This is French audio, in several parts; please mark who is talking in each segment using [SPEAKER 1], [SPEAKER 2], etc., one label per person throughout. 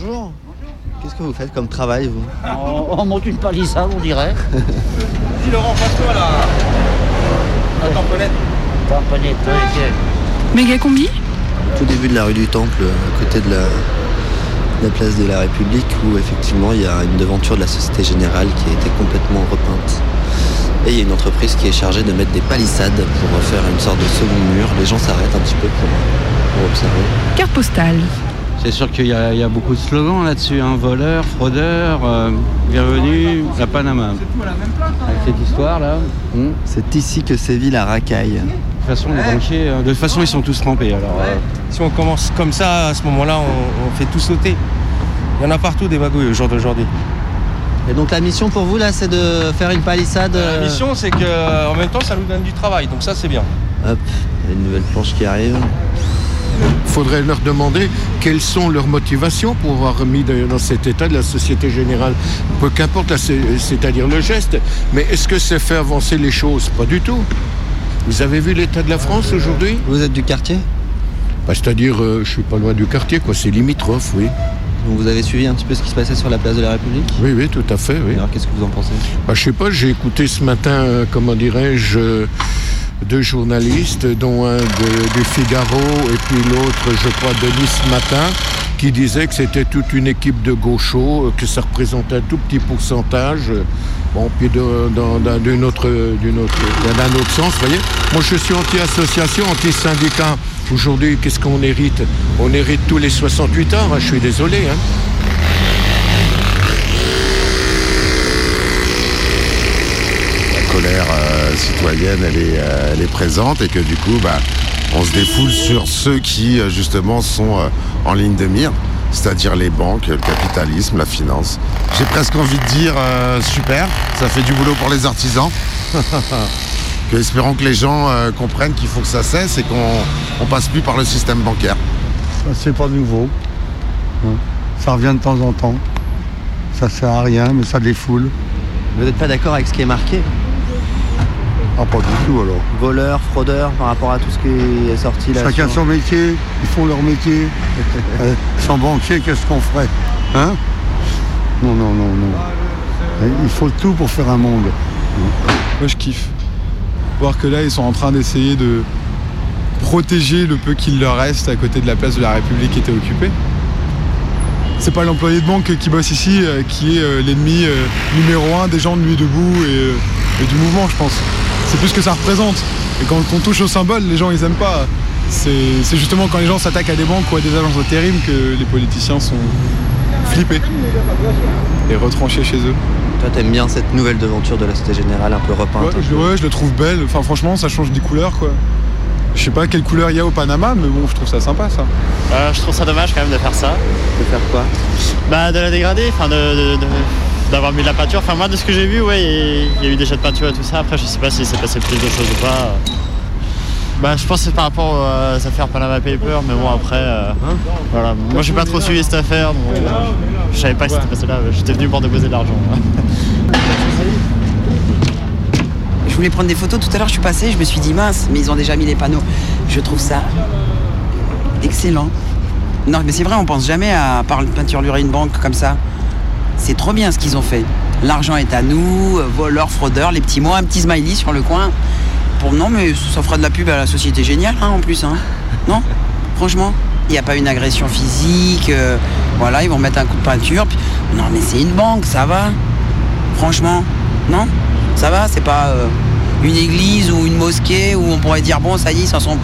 [SPEAKER 1] Bonjour. Qu'est-ce que vous faites comme travail, vous
[SPEAKER 2] On, on monte une palissade, on dirait.
[SPEAKER 3] Dis Laurent, passe-toi là. La tamponnette.
[SPEAKER 2] Tamponnette, ok.
[SPEAKER 4] Méga combi
[SPEAKER 1] Tout début de la rue du Temple, à côté de la, la place de la République, où effectivement il y a une devanture de la Société Générale qui a été complètement repeinte. Et il y a une entreprise qui est chargée de mettre des palissades pour faire une sorte de second mur. Les gens s'arrêtent un petit peu pour, pour observer.
[SPEAKER 4] Carte postale.
[SPEAKER 5] C'est sûr qu'il y, a- il y a beaucoup de slogans là-dessus, hein. voleur, fraudeur, euh, bienvenue à Panama. Avec cette histoire-là, hmm. de
[SPEAKER 1] C'est ici que sévit la racaille.
[SPEAKER 5] toute façon, les banquiers, euh, de toute façon, ils sont tous trempés. Alors, euh,
[SPEAKER 3] Si on commence comme ça, à ce moment-là, on, on fait tout sauter. Il y en a partout des magouilles au jour d'aujourd'hui.
[SPEAKER 1] Et donc la mission pour vous là, c'est de faire une palissade.
[SPEAKER 3] La
[SPEAKER 1] euh,
[SPEAKER 3] mission, c'est que en même temps, ça nous donne du travail. Donc ça, c'est bien.
[SPEAKER 1] Hop, il y a une nouvelle planche qui arrive.
[SPEAKER 6] Il faudrait leur demander quelles sont leurs motivations pour avoir mis dans cet état de la Société Générale? Peu qu'importe, c'est- c'est-à-dire le geste. Mais est-ce que ça fait avancer les choses? Pas du tout. Vous avez vu l'état de la France aujourd'hui?
[SPEAKER 1] Vous êtes du quartier?
[SPEAKER 6] Bah, C'est-à-dire, euh, je suis pas loin du quartier, quoi. C'est limitrophe, oui.
[SPEAKER 1] Donc vous avez suivi un petit peu ce qui se passait sur la place de la République?
[SPEAKER 6] Oui, oui, tout à fait, oui.
[SPEAKER 1] Alors qu'est-ce que vous en pensez?
[SPEAKER 6] Bah, je sais pas, j'ai écouté ce matin, euh, comment dirais-je, euh, deux journalistes, dont un de- du Figaro et puis l'autre, je crois, de Nice Matin, qui disaient que c'était toute une équipe de gauchos, euh, que ça représentait un tout petit pourcentage. euh, Bon, puis d'un- autre, autre, autre sens, vous voyez. Moi, je suis anti-association, anti-syndicat. Aujourd'hui, qu'est-ce qu'on hérite? On hérite tous les 68 ans, hein, je suis désolé. Hein.
[SPEAKER 7] La colère euh, citoyenne elle est, euh, elle est présente et que du coup bah, on se défoule sur ceux qui euh, justement sont euh, en ligne de mire, c'est-à-dire les banques, le capitalisme, la finance. J'ai presque envie de dire euh, super, ça fait du boulot pour les artisans. que espérons que les gens euh, comprennent qu'il faut que ça cesse et qu'on on passe plus par le système bancaire.
[SPEAKER 8] C'est pas nouveau. Hein? Ça revient de temps en temps. Ça sert à rien, mais ça défoule.
[SPEAKER 1] Vous n'êtes pas d'accord avec ce qui est marqué?
[SPEAKER 8] Ah, pas du tout alors.
[SPEAKER 1] Voleur, fraudeur, par rapport à tout ce qui est sorti là
[SPEAKER 8] Chacun
[SPEAKER 1] sur-
[SPEAKER 8] son métier, ils font leur métier. Euh, sans banquier, qu'est-ce qu'on ferait Hein? Non, non, non, non. Et Il faut tout pour faire un monde.
[SPEAKER 9] Moi je kiffe. Voir que là ils sont en train d'essayer de protéger le peu qu'il leur reste à côté de la place de la République qui était occupée. C'est pas l'employé de banque qui bosse ici euh, qui est euh, l'ennemi euh, numéro un des gens de nuit debout et, euh, et du mouvement je pense. C'est plus ce que ça représente. Et quand on touche au symbole, les gens ils aiment pas. C'est c'est justement quand les gens s'attaquent à des banques ou à des agences d'intérim que les politiciens sont flippés et retranchés chez eux.
[SPEAKER 1] Toi, t'aimes bien cette nouvelle devanture de la Société Générale un peu repeinte
[SPEAKER 9] Ouais, je, ouais, je le trouve belle. Enfin, franchement, ça change des couleurs, quoi. Je sais pas quelle couleur il y a au Panama, mais bon, je trouve ça sympa, ça.
[SPEAKER 10] Euh, je trouve ça dommage quand même de faire ça.
[SPEAKER 1] De faire quoi?
[SPEAKER 10] Bah de la dégrader, enfin de, de- de- d'avoir mis de la peinture. Enfin moi de ce que j'ai vu, ouais, il y a eu des jets de peinture et tout ça. Après je sais pas si c'est passé plus de choses ou pas. Bah je pense que c'est par rapport à cette affaire Panama Paper, mais bon après, euh, voilà. Moi j'ai pas trop suivi cette affaire, donc euh, je savais pas que c'était passé là. J'étais venu pour déposer de l'argent.
[SPEAKER 11] Je voulais prendre des photos tout à l'heure, je suis passé, je me suis dit mince, mais ils ont déjà mis les panneaux. Je trouve ça excellent. Non, mais c'est vrai, on pense jamais à par peinturer une banque comme ça. C'est trop bien ce qu'ils ont fait. L'argent est à nous, voleurs, fraudeurs, les petits mots, un petit smiley sur le coin. Pour non, mais ça fera de la pub à la société géniale, hein, en plus, hein. Non? Franchement, il n'y a pas une agression physique. euh, voilà, ils vont mettre un coup de peinture. Non, mais c'est une banque, ça va? Franchement, non? Ça va, c'est pas euh, une église ou une mosquée où on pourrait dire bon, ça y est, s'en sont.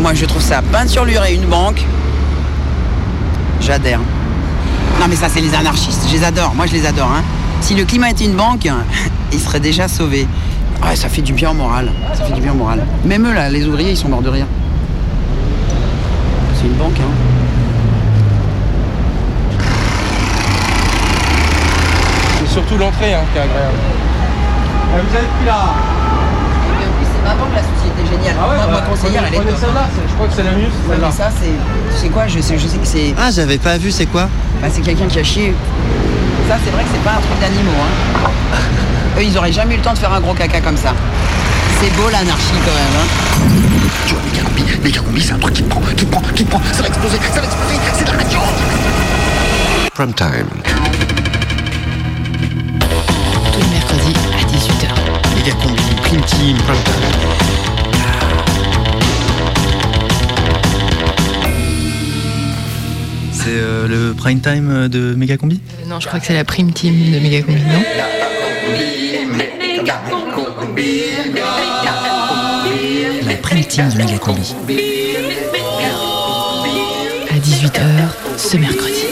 [SPEAKER 11] Moi, je trouve ça peinturlurer une banque. J'adhère. Non, mais ça, c'est les anarchistes. Je les adore. Moi, je les adore. hein. Si le climat était une banque, il serait déjà sauvé. Ouais, ça fait du bien au moral. Ça fait du bien au moral. Même eux, là, les ouvriers, ils sont morts de rire. C'est une banque, hein.
[SPEAKER 3] C'est surtout l'entrée hein, qui est agréable.
[SPEAKER 11] vous êtes plus là. Mais en plus, c'est ma banque, la société géniale.
[SPEAKER 3] Ah ouais,
[SPEAKER 11] moi,
[SPEAKER 3] bah,
[SPEAKER 11] ma conseillère, elle est top.
[SPEAKER 3] je crois que c'est la mieux,
[SPEAKER 11] Ouais, mais ça, c'est. Tu sais quoi je sais, je sais que c'est.
[SPEAKER 1] Ah, j'avais pas vu, c'est quoi?
[SPEAKER 11] Bah, c'est quelqu'un qui a chié. Ça, c'est vrai que c'est pas un truc d'animaux. Hein. Eux, ils auraient jamais eu le temps de faire un gros caca comme ça. C'est beau l'anarchie quand même. Hein.
[SPEAKER 12] Tu vois, méga combi, méga combi, c'est un truc qui te prend, qui te prend, qui te prend, ça va exploser, ça va exploser, c'est de la radio
[SPEAKER 4] Prime Time.
[SPEAKER 12] Tous les mercredis à 18h.
[SPEAKER 4] Méga combi, Prime Team, Prime Time.
[SPEAKER 13] C'est euh, le prime time de Megacombi?
[SPEAKER 12] Euh, non, je crois que c'est la prime team de Megacombi, non?
[SPEAKER 13] La prime team de Megacombi.
[SPEAKER 12] À 18h ce mercredi.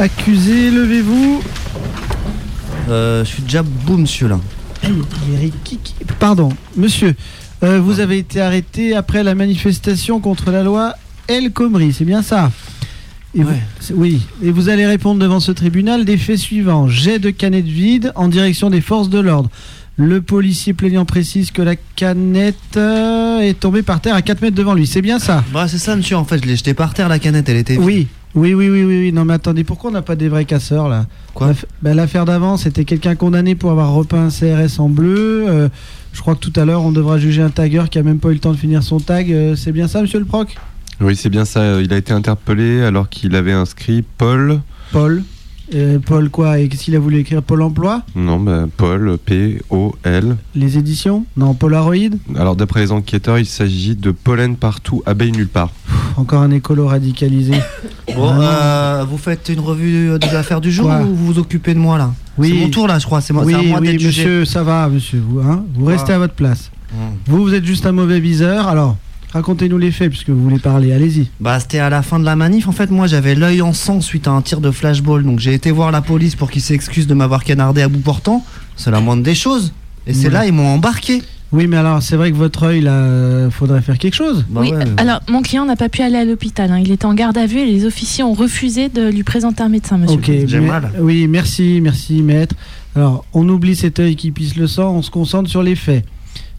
[SPEAKER 14] Accusé, levez-vous.
[SPEAKER 15] Euh, je suis déjà beau, monsieur, là.
[SPEAKER 14] Pardon, monsieur. euh, vous avez été arrêté après la manifestation contre la loi El Khomri, c'est bien ça? Et vous- c'est- Oui. Et vous allez répondre devant ce tribunal des faits suivants. Jet de canette vide en direction des forces de l'ordre. Le policier plaignant précise que la canette euh, est tombée par terre à 4 mètres devant lui. C'est bien ça?
[SPEAKER 15] Bah, c'est ça, monsieur. En fait, je l'ai jeté par terre, la canette, elle était.
[SPEAKER 14] Oui. Oui, oui, oui, oui, oui. Non, mais attendez, pourquoi on n'a pas des vrais casseurs là
[SPEAKER 15] Quoi
[SPEAKER 14] bah, L'affaire d'avant, c'était quelqu'un condamné pour avoir repeint un CRS en bleu. Euh, je crois que tout à l'heure, on devra juger un tagueur qui a même pas eu le temps de finir son tag. Euh, c'est bien ça, monsieur le proc?
[SPEAKER 16] Oui, c'est bien ça. Il a été interpellé alors qu'il avait inscrit Paul.
[SPEAKER 14] Paul Euh, Paul quoi Et qu'est-ce qu'il a voulu écrire Paul emploi
[SPEAKER 16] Non, bah, Paul, P-O-L.
[SPEAKER 14] Les éditions Non, Polaroid
[SPEAKER 16] Alors, d'après les enquêteurs, il s'agit de pollen partout, abeille nulle part.
[SPEAKER 14] Pff, Encore un écolo radicalisé.
[SPEAKER 15] Bon, euh, vous faites une revue de l'affaire du jour
[SPEAKER 14] Quoi
[SPEAKER 15] ou vous vous occupez de moi, là
[SPEAKER 14] Oui.
[SPEAKER 15] C'est mon tour, là, je crois. C'est moi,
[SPEAKER 14] oui,
[SPEAKER 15] c'est à moi
[SPEAKER 14] oui,
[SPEAKER 15] d'être jugé.
[SPEAKER 14] monsieur, ça va, monsieur. Vous, hein vous restez à votre place.
[SPEAKER 15] Hmm.
[SPEAKER 14] Vous, vous êtes juste un mauvais viseur. Alors, racontez-nous les faits puisque vous voulez parler. Allez-y.
[SPEAKER 15] Bah, c'était à la fin de la manif. En fait, moi, j'avais l'œil en sang suite à un tir de flashball. Donc, j'ai été voir la police pour qu'ils s'excusent de m'avoir canardé à bout portant. C'est la moindre des choses. Et c'est
[SPEAKER 14] Ouais.
[SPEAKER 15] là, ils m'ont embarqué.
[SPEAKER 14] Oui, mais alors, c'est vrai que votre œil, là, euh, faudrait faire quelque chose.
[SPEAKER 15] Bah
[SPEAKER 17] oui,
[SPEAKER 15] ouais.
[SPEAKER 17] alors mon client n'a pas pu aller à l'hôpital. hein. Il était en garde à vue et les officiers ont refusé de lui présenter un médecin, monsieur.
[SPEAKER 14] Ok, mais- Oui, merci, merci, maître. Alors, on oublie cet œil qui pisse le sang, on se concentre sur les faits.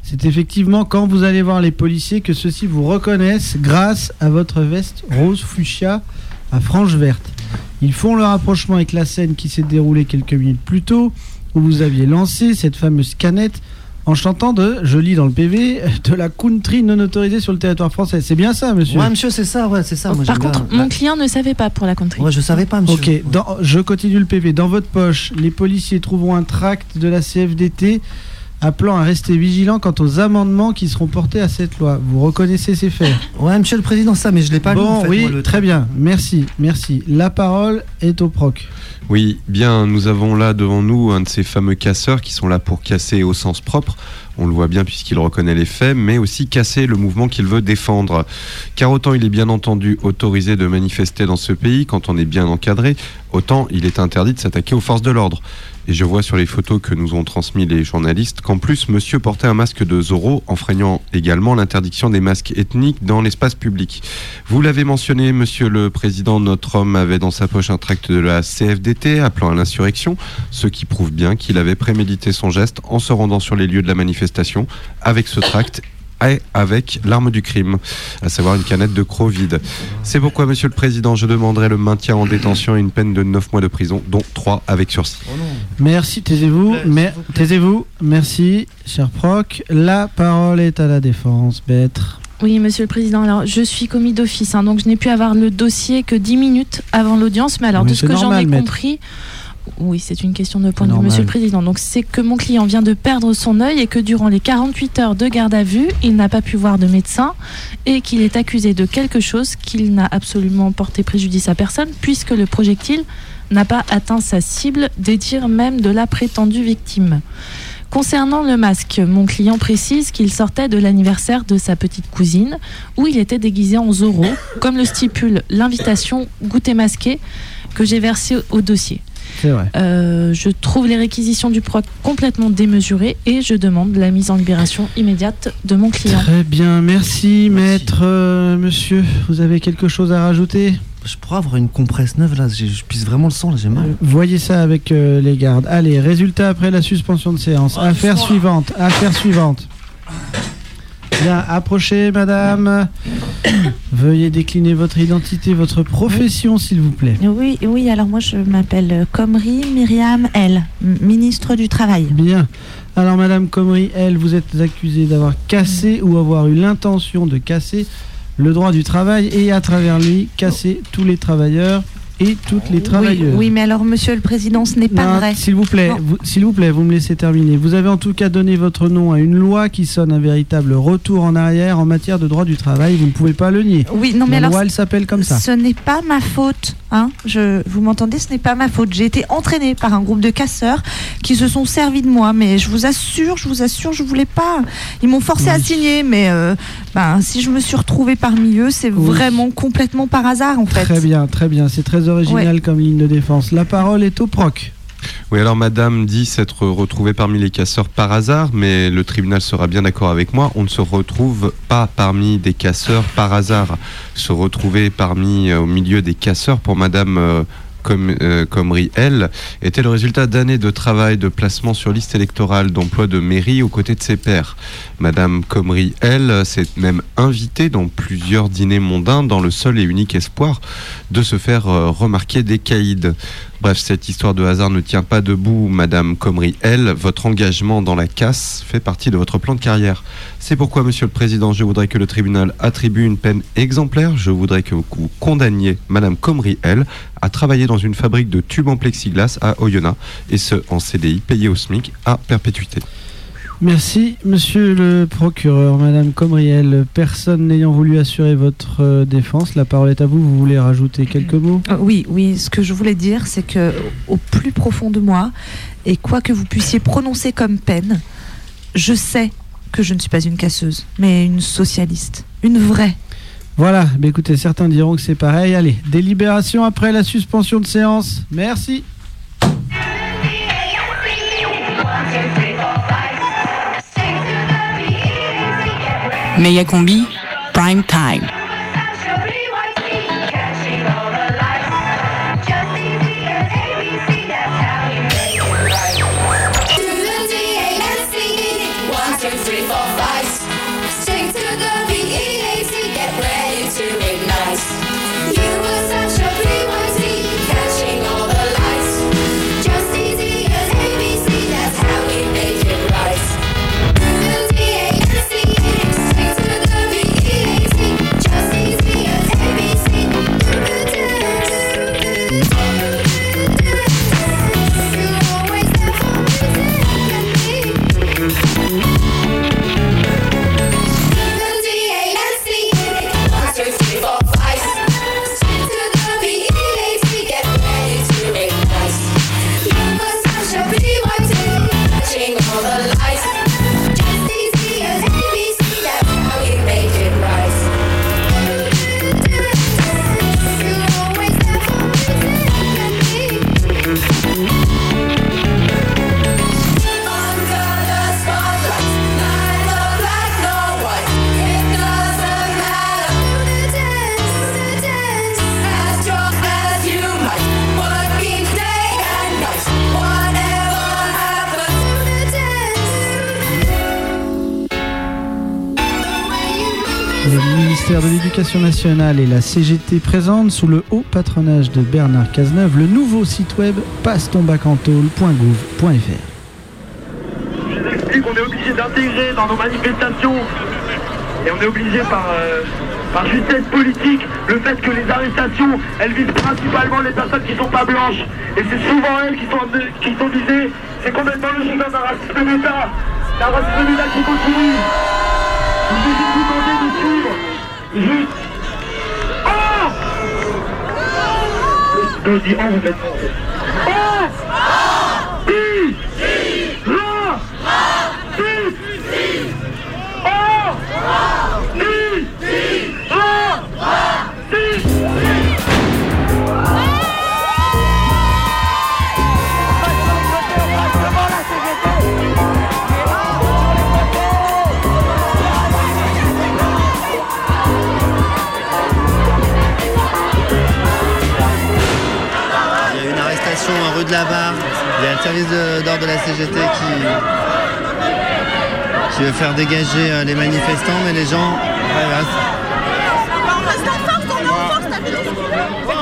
[SPEAKER 14] C'est effectivement quand vous allez voir les policiers que ceux-ci vous reconnaissent grâce à votre veste rose fuchsia à franges vertes. Ils font le rapprochement avec la scène qui s'est déroulée quelques minutes plus tôt, où vous aviez lancé cette fameuse canette en chantant de, je lis dans le PV, de la country non autorisée sur le territoire français. C'est bien ça, monsieur
[SPEAKER 15] Ouais, monsieur, c'est ça, ouais, c'est ça. Moi,
[SPEAKER 17] Par contre,
[SPEAKER 15] bien.
[SPEAKER 17] mon client ne savait pas pour la country.
[SPEAKER 15] Ouais, je savais pas, monsieur.
[SPEAKER 14] Ok, dans- je continue le PV. Dans votre poche, les policiers trouveront un tract de la CFDT appelant à rester vigilant quant aux amendements qui seront portés à cette loi. Vous reconnaissez ces faits?
[SPEAKER 15] Ouais, monsieur le président, ça, mais je l'ai pas lu.
[SPEAKER 14] Bon,
[SPEAKER 15] en fait,
[SPEAKER 14] oui,
[SPEAKER 15] moi, le
[SPEAKER 14] très bien. Merci, merci. La parole est au proc.
[SPEAKER 16] Oui, bien, nous avons là devant nous un de ces fameux casseurs qui sont là pour casser au sens propre. On le voit bien puisqu'il reconnaît les faits, mais aussi casser le mouvement qu'il veut défendre. Car autant il est bien entendu autorisé de manifester dans ce pays quand on est bien encadré, autant il est interdit de s'attaquer aux forces de l'ordre. Et je vois sur les photos que nous ont transmis les journalistes qu'en plus monsieur portait un masque de Zorro, enfreignant également l'interdiction des masques ethniques dans l'espace public. Vous l'avez mentionné, monsieur le président, notre homme avait dans sa poche un tract de la CFDT appelant à l'insurrection, ce qui prouve bien qu'il avait prémédité son geste en se rendant sur les lieux de la manifestation avec ce tract avec l'arme du crime, à savoir une canette de croc vide. C'est pourquoi, monsieur le président, je demanderai le maintien en détention et une peine de 9 mois de prison, dont 3 avec sursis.
[SPEAKER 14] Merci, taisez-vous. Mais, taisez-vous. Merci, cher proc. La parole est à la défense, Maître.
[SPEAKER 17] Oui, monsieur le président. Alors, je suis commis d'office, hein, donc je n'ai pu avoir le dossier que 10 minutes avant l'audience. Mais alors,
[SPEAKER 14] Mais
[SPEAKER 17] de ce que j'en ai
[SPEAKER 14] maître.
[SPEAKER 17] compris, oui, c'est une question de point de vue, monsieur le président. Donc, c'est que mon client vient de perdre son œil et que durant les 48 heures de garde à vue, il n'a pas pu voir de médecin et qu'il est accusé de quelque chose qu'il n'a absolument porté préjudice à personne puisque le projectile n'a pas atteint sa cible, des tirs même de la prétendue victime. Concernant le masque, mon client précise qu'il sortait de l'anniversaire de sa petite cousine où il était déguisé en Zorro, comme le stipule l'invitation goûter masqué que j'ai versée au dossier.
[SPEAKER 14] C'est vrai.
[SPEAKER 17] Euh, je trouve les réquisitions du proc complètement démesurées et je demande la mise en libération immédiate de mon client.
[SPEAKER 14] Très bien, merci, maître. Euh, monsieur, vous avez quelque chose à rajouter?
[SPEAKER 15] Je pourrais avoir une compresse neuve, là. j'ai- Je pisse vraiment le sang, là, j'ai mal.
[SPEAKER 14] Voyez ça avec euh, les gardes. Allez, résultat après la suspension de séance. Affaire suivante. Affaire suivante. Bien, approchez, madame. Veuillez décliner votre identité, votre profession, s'il vous plaît.
[SPEAKER 17] Oui, oui, alors moi je m'appelle Comri Myriam L, ministre du Travail.
[SPEAKER 14] Bien. Alors, Madame Comrie, elle, vous êtes accusée d'avoir cassé ou avoir eu l'intention de casser le droit du travail et à travers lui casser tous les travailleurs et toutes les
[SPEAKER 17] Oui,
[SPEAKER 14] travailleuses.
[SPEAKER 17] oui, mais alors Monsieur le Président, ce n'est pas
[SPEAKER 14] Non,
[SPEAKER 17] vrai.
[SPEAKER 14] S'il vous plaît, s'il vous plaît, vous me laissez terminer. Vous avez en tout cas donné votre nom à une loi qui sonne un véritable retour en arrière en matière de droit du travail. Vous ne pouvez pas le nier.
[SPEAKER 17] Oui, non, mais
[SPEAKER 14] La
[SPEAKER 17] alors,
[SPEAKER 14] loi, elle s'appelle comme ça.
[SPEAKER 17] Ce n'est pas ma faute. Hein je, vous m'entendez? Ce n'est pas ma faute. J'ai été entraînée par un groupe de casseurs qui se sont servis de moi. Mais je vous assure, je vous assure, je voulais pas. Ils m'ont forcé à signer. Mais euh, ben, si je me suis retrouvée parmi eux, c'est vraiment complètement par hasard, en fait.
[SPEAKER 14] Très bien, très bien. C'est très original
[SPEAKER 17] Ouais.
[SPEAKER 14] comme ligne de défense. La parole est au proc.
[SPEAKER 16] Oui, alors madame dit s'être retrouvée parmi les casseurs par hasard, mais le tribunal sera bien d'accord avec moi, on ne se retrouve pas parmi des casseurs par hasard. Se retrouver parmi, euh, au milieu des casseurs pour madame euh, comme, euh, Comrie, elle, était le résultat d'années de travail, de placement sur liste électorale, d'emploi de mairie aux côtés de ses pairs. Madame Comrie, elle, s'est même invitée dans plusieurs dîners mondains dans le seul et unique espoir de se faire euh, remarquer des caïds. Bref, cette histoire de hasard ne tient pas debout, Madame Comrie, elle. Votre engagement dans la casse fait partie de votre plan de carrière. C'est pourquoi, Monsieur le Président, je voudrais que le tribunal attribue une peine exemplaire. Je voudrais que vous condamniez Madame Comrie, elle, à travailler dans une fabrique de tubes en plexiglas à Oyonnax, et ce, en CDI, payé au SMIC à perpétuité.
[SPEAKER 14] Merci, monsieur le procureur, madame Comriel. Personne n'ayant voulu assurer votre euh, défense, la parole est à vous. Vous voulez rajouter quelques mots?
[SPEAKER 17] Euh, Oui, oui, ce que je voulais dire, c'est que au plus profond de moi, et quoi que vous puissiez prononcer comme peine, je sais que je ne suis pas une casseuse, mais une socialiste, une vraie.
[SPEAKER 14] Voilà, bah écoutez, certains diront que c'est pareil. Allez, délibération après la suspension de séance. Merci.
[SPEAKER 18] Méga combi, prime time.
[SPEAKER 14] De l'Éducation nationale et la CGT présentent, sous le haut patronage de Bernard Cazeneuve, le nouveau site web passetonbacentôle.gouv.fr.
[SPEAKER 19] Je vous explique qu'on est obligé d'intégrer dans nos manifestations et on est obligé par, euh, justesse politique le fait que les arrestations elles visent principalement les personnes qui sont pas blanches et c'est souvent elles qui sont, visées. C'est complètement logique dans un racisme d'État. Un racisme d'État qui continue. Juste. Oh, vous faites. Oh
[SPEAKER 1] de la Barre. Il y a le service de- d'ordre de la CGT qui, qui veut faire dégager euh, les manifestants, mais les gens.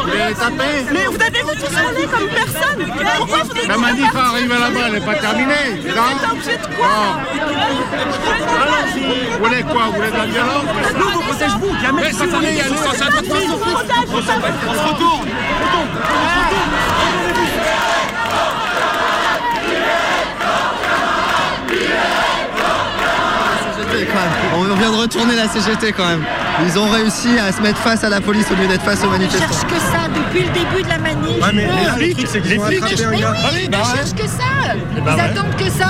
[SPEAKER 20] Vous
[SPEAKER 21] Mais vous avez vu tous rouler comme personne? Pourquoi vous
[SPEAKER 20] La manif arrive là-bas, elle n'est pas terminée.
[SPEAKER 21] Vous êtes obligé de quoi?
[SPEAKER 20] Vous voulez quoi? Vous voulez de la violence?
[SPEAKER 21] Nous, vous protège vous,
[SPEAKER 20] vous il y a une
[SPEAKER 21] On se
[SPEAKER 20] On se retourne
[SPEAKER 1] On vient de retourner la CGT quand même. Ils ont réussi à se mettre face à la police au lieu d'être face aux
[SPEAKER 21] Ils
[SPEAKER 1] manifestants.
[SPEAKER 21] cherchent que ça depuis le début de la manif.
[SPEAKER 20] Ouais, mais les flics, c'est qu'ils ont attrapé un
[SPEAKER 21] Mais
[SPEAKER 20] gars.
[SPEAKER 21] oui, ils
[SPEAKER 20] bah
[SPEAKER 21] cherchent que ça.
[SPEAKER 20] Eh bah
[SPEAKER 21] Ils
[SPEAKER 20] ouais.
[SPEAKER 21] attendent que ça.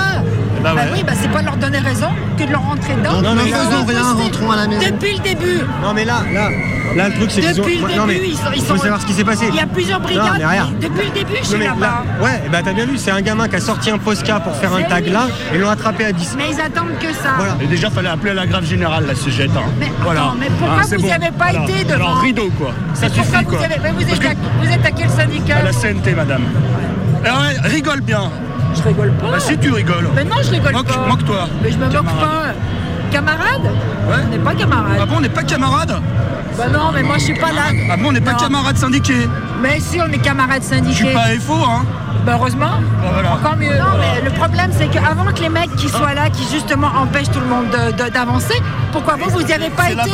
[SPEAKER 20] bah ouais.
[SPEAKER 21] oui, bah c'est pas leur donner raison que de leur rentrer dedans.
[SPEAKER 1] Donc, ne
[SPEAKER 21] Ils
[SPEAKER 1] faisons rien, rentrons à la maison.
[SPEAKER 21] Depuis le début.
[SPEAKER 22] Non mais là, là, là le truc c'est qu'ils ont.
[SPEAKER 21] Depuis le
[SPEAKER 22] non, mais
[SPEAKER 21] début, ils sont. ils
[SPEAKER 22] il faut
[SPEAKER 21] sont-
[SPEAKER 22] savoir ce qui s'est passé.
[SPEAKER 21] Il y a plusieurs
[SPEAKER 22] Non,
[SPEAKER 21] brigades.
[SPEAKER 22] mais regarde.
[SPEAKER 21] Depuis le début, je
[SPEAKER 22] Non,
[SPEAKER 21] suis
[SPEAKER 22] mais
[SPEAKER 21] là-bas.
[SPEAKER 22] là- ouais, bah t'as bien vu, c'est un gamin qui a sorti un Posca pour faire un
[SPEAKER 21] Mais
[SPEAKER 22] tag
[SPEAKER 21] oui.
[SPEAKER 22] là et l'ont attrapé à 10.
[SPEAKER 21] Mais ils attendent que ça.
[SPEAKER 22] Voilà.
[SPEAKER 20] Et déjà, fallait appeler la grave générale, la CGT. hein.
[SPEAKER 21] Mais
[SPEAKER 20] voilà.
[SPEAKER 21] attends, mais pourquoi
[SPEAKER 20] Ah,
[SPEAKER 21] vous
[SPEAKER 20] bon.
[SPEAKER 21] n'y avez pas
[SPEAKER 20] Voilà.
[SPEAKER 21] été devant
[SPEAKER 20] Alors, rideau, quoi. Ça suffit,
[SPEAKER 21] vous
[SPEAKER 20] quoi.
[SPEAKER 21] avez- mais vous êtes,
[SPEAKER 20] que-
[SPEAKER 21] à, vous êtes à quel syndicat
[SPEAKER 20] À la CNT, madame. Ouais, rigole bien.
[SPEAKER 21] Je rigole pas.
[SPEAKER 20] Bah, si tu rigoles.
[SPEAKER 21] Mais non, je rigole
[SPEAKER 20] Moque-
[SPEAKER 21] pas.
[SPEAKER 20] moque-toi.
[SPEAKER 21] Mais je me moque
[SPEAKER 20] Camarade.
[SPEAKER 21] pas. Camarade On n'est pas camarade.
[SPEAKER 20] Ah bon, on n'est pas camarades
[SPEAKER 21] Bah non, mais moi je suis pas là.
[SPEAKER 20] Ah bon, on n'est pas
[SPEAKER 21] Non.
[SPEAKER 20] camarades syndiqués.
[SPEAKER 21] Mais si, on est camarades
[SPEAKER 20] Je
[SPEAKER 21] syndiqués.
[SPEAKER 20] suis pas FO, hein.
[SPEAKER 21] Bah heureusement.
[SPEAKER 20] Bah, voilà.
[SPEAKER 21] Encore mieux. Non, mais le problème, c'est qu'avant que les mecs qui soient là, qui justement empêchent tout le monde de- de- d'avancer, pourquoi vous, vous n'y avez pas
[SPEAKER 20] C'est
[SPEAKER 21] été.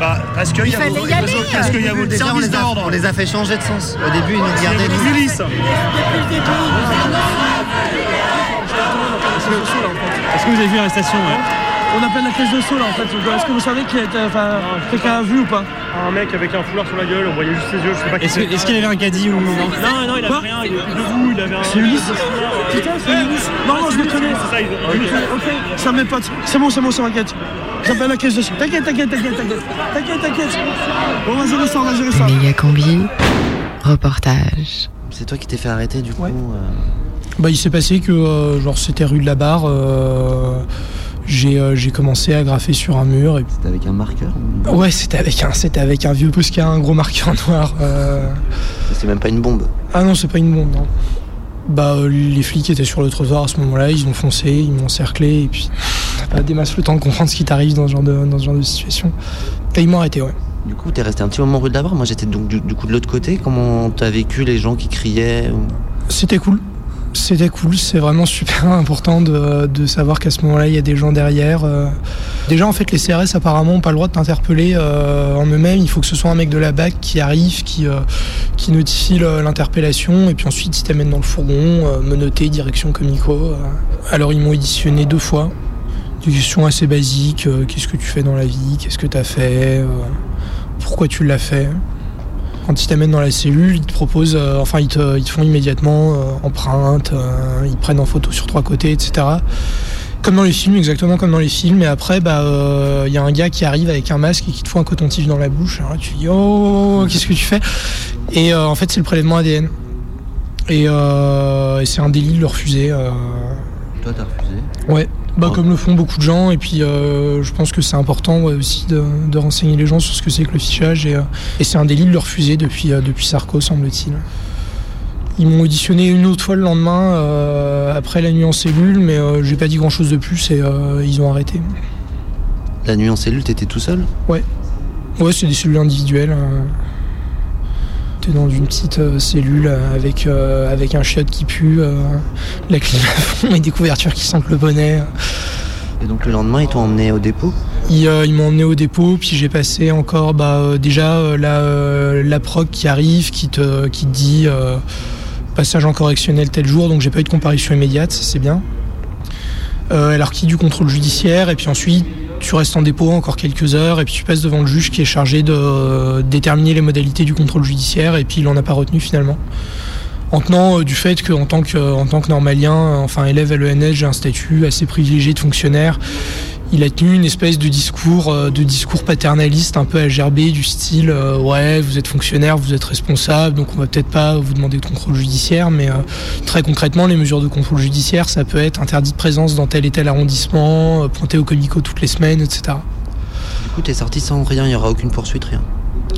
[SPEAKER 20] Bah, parce qu'il
[SPEAKER 21] Il
[SPEAKER 20] y a vos-
[SPEAKER 21] y
[SPEAKER 20] parce que- y a
[SPEAKER 1] Déjà, on les, a,
[SPEAKER 20] d'ordre.
[SPEAKER 1] on les a fait changer de sens. Au début, ils nous
[SPEAKER 20] y
[SPEAKER 21] le début.
[SPEAKER 22] Est-ce que vous avez vu l'arrestation
[SPEAKER 23] On appelle la caisse de saut là en fait. Est-ce que vous savez qui enfin, quelqu'un a vu ou pas
[SPEAKER 22] Un mec avec un foulard sur la gueule, on voyait juste ses yeux, je sais pas Est-ce est-ce qu'il avait un caddie ou non Non, non, il avait
[SPEAKER 23] Quoi
[SPEAKER 22] rien, il était debout, il avait un.
[SPEAKER 23] C'est Ulysse Putain, c'est Ulysse Non, non, je le connais.
[SPEAKER 22] C'est ça.
[SPEAKER 23] Ok, mes potes. C'est bon, c'est bon, c'est m'inquiète. J'appelle la caisse de saut. T'inquiète, t'inquiète, t'inquiète, t'inquiète. T'inquiète, t'inquiète. On va gérer ça, on va gérer ça.
[SPEAKER 12] Méga combi, reportage.
[SPEAKER 1] C'est toi qui t'es fait arrêter du coup. euh,
[SPEAKER 23] Bah, il s'est passé que, euh, genre, c'était rue de la Barre. Euh, j'ai euh, commencé à graffer sur un mur. Et...
[SPEAKER 1] C'était avec un marqueur
[SPEAKER 23] Ouais, c'était avec un, avec un vieux Posca, un gros marqueur noir. euh.
[SPEAKER 1] C'est même pas une bombe.
[SPEAKER 23] Ah non, c'est pas une bombe, non. Bah, euh, les flics étaient sur le trottoir à ce moment-là, ils ont foncé, ils m'ont cerclé, et puis t'as pas des masses le temps de comprendre ce qui t'arrive dans ce genre de, dans ce genre de situation. Et ils m'ont arrêté, ouais.
[SPEAKER 1] Du coup, t'es resté un petit moment rue de la Barre. Moi, j'étais donc du, du coup de l'autre côté. Comment t'as vécu les gens qui criaient ou-
[SPEAKER 23] C'était cool. C'était cool, c'est vraiment super important de, savoir qu'à ce moment-là, il y a des gens derrière. euh. Déjà, en fait, les CRS apparemment n'ont pas le droit de t'interpeller euh, en eux-mêmes. Il faut que ce soit un mec de la BAC qui arrive, qui, euh, notifie l'interpellation, et puis ensuite, il t'amène dans le fourgon, menotté, direction comico. Alors, ils m'ont auditionné deux fois. Des questions assez basiques. Qu'est-ce que tu fais dans la vie Qu'est-ce que tu as fait Pourquoi tu l'as fait quand ils t'amènent dans la cellule, ils te proposent, euh, enfin ils te, ils te font immédiatement euh, empreinte, euh, ils te prennent en photo sur trois côtés, etc. Comme dans les films, exactement comme dans les films. Et après, bah, il y a un gars qui arrive avec un masque et qui te fout un coton-tige dans la bouche. Alors là, tu dis oh, qu'est-ce que tu fais? Et en fait, c'est le prélèvement ADN. Et, et c'est un délit de le refuser.
[SPEAKER 1] Toi, t'as refusé?
[SPEAKER 23] Ouais, bah, comme le font beaucoup de gens, et puis euh, je pense que c'est important ouais, aussi de, de renseigner les gens sur ce que c'est que le fichage, et, euh, et c'est un délit de le refuser depuis, euh, depuis Sarko, semble-t-il. Ils m'ont auditionné une autre fois le lendemain, après la nuit en cellule, mais j'ai pas dit grand-chose de plus, et ils ont arrêté.
[SPEAKER 1] La nuit en cellule, t'étais tout seul?
[SPEAKER 23] Ouais. Ouais, c'est des cellules individuelles. T'es dans une petite euh, cellule euh, avec, euh, avec un chiotte qui pue, la clim à fond et des couvertures qui sentent le bonnet.
[SPEAKER 1] Et donc le lendemain, ils t'ont emmené au dépôt?
[SPEAKER 23] Ils, ils m'ont emmené au dépôt, puis j'ai passé encore bah, déjà la, la proc qui arrive, qui te, qui te dit passage en correctionnel tel jour, donc j'ai pas eu de comparution immédiate, ça, c'est bien. Alors qui du contrôle judiciaire, et puis ensuite tu restes en dépôt encore quelques heures, et puis tu passes devant le juge qui est chargé de euh, déterminer les modalités du contrôle judiciaire, et puis il en a pas retenu finalement. En tenant euh, du fait qu'en tant que, tant que normalien, euh, enfin élève à l'ENS, j'ai un statut assez privilégié de fonctionnaire. Il a tenu une espèce de discours, euh, de discours paternaliste un peu à gerber du style euh, ouais vous êtes fonctionnaire, vous êtes responsable, donc on va peut-être pas vous demander de contrôle judiciaire, mais euh, très concrètement les mesures de contrôle judiciaire ça peut être interdit de présence dans tel et tel arrondissement, pointer au comico toutes les semaines, etc.
[SPEAKER 1] Du coup, t'es sorti sans rien, il y aura aucune poursuite, rien.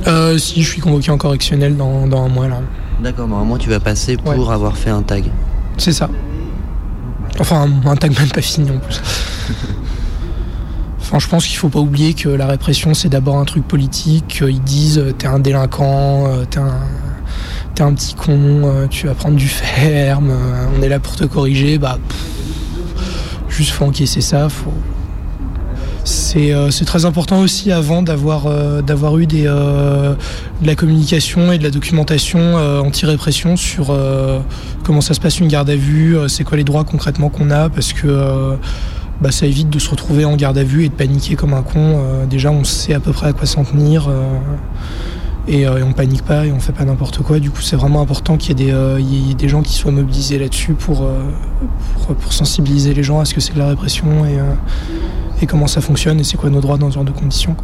[SPEAKER 23] Euh, si je suis convoqué en correctionnel dans, dans un mois là.
[SPEAKER 1] D'accord, mais moi, tu vas passer pour avoir fait un tag.
[SPEAKER 23] C'est ça. Enfin, un, un tag même pas fini en plus. Je pense qu'il faut pas oublier que la répression, c'est d'abord un truc politique. qu'ils disent euh, t'es un délinquant, euh, t'es un, t'es un petit con, euh, tu vas prendre du ferme, euh, on est là pour te corriger, bah pff, juste faut encaisser ça, faut. C'est euh, très important aussi avant d'avoir euh, eu des, euh, de la communication et de la documentation euh, anti-répression sur euh, comment ça se passe une garde à vue, euh, c'est quoi les droits concrètement qu'on a, parce que euh, bah, ça évite de se retrouver en garde à vue et de paniquer comme un con. Euh, déjà, on sait à peu près à quoi s'en tenir. euh, et, euh, et on panique pas et on fait pas n'importe quoi. Du coup, c'est vraiment important qu'il y, ait des, gens qui soient mobilisés là-dessus pour, sensibiliser les gens à ce que c'est que la répression et, comment ça fonctionne et c'est quoi nos droits dans ce genre de conditions.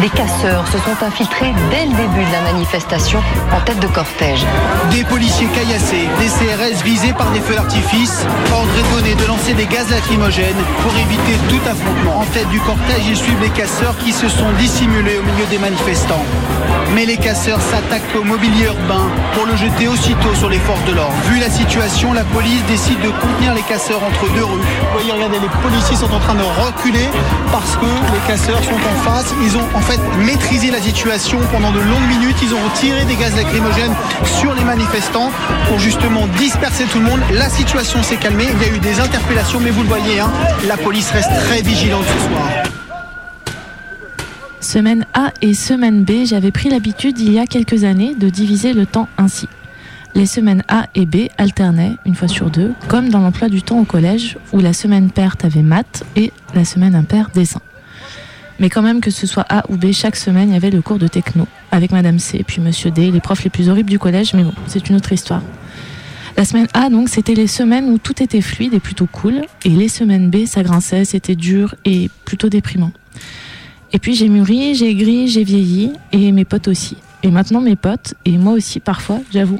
[SPEAKER 24] Des casseurs se sont infiltrés dès le début de la manifestation en tête de cortège.
[SPEAKER 25] Des policiers caillassés, des CRS visés par des feux d'artifice, ordre donné de lancer des gaz lacrymogènes pour éviter tout affrontement. En tête du cortège, ils suivent les casseurs qui se sont dissimulés au milieu des manifestants. Mais les casseurs s'attaquent au mobilier urbain pour le jeter aussitôt sur les forces de l'ordre. Vu la situation, la police décide de contenir les casseurs entre deux rues. Vous voyez, regardez, les policiers sont en train de reculer parce que les casseurs sont en face. Ils ont fait maîtrisé la situation pendant de longues minutes. Ils ont tiré des gaz lacrymogènes sur les manifestants pour justement disperser tout le monde. La situation s'est calmée. Il y a eu des interpellations, mais vous le voyez, hein, la police reste très vigilante ce soir.
[SPEAKER 17] Semaine A et semaine B, j'avais pris l'habitude il y a quelques années de diviser le temps ainsi. Les semaines A et B alternaient une fois sur deux, comme dans l'emploi du temps au collège où la semaine paire avait maths et la semaine impaire dessin. Mais quand même que ce soit A ou B, chaque semaine il y avait le cours de techno avec Madame C, puis Monsieur D, les profs les plus horribles du collège, mais bon, c'est une autre histoire. La semaine A, donc, c'était les semaines où tout était fluide et plutôt cool, et les semaines B, ça grinçait, c'était dur et plutôt déprimant. Et puis j'ai mûri, j'ai gris, j'ai vieilli, et mes potes aussi. Et maintenant mes potes, et moi aussi parfois, j'avoue,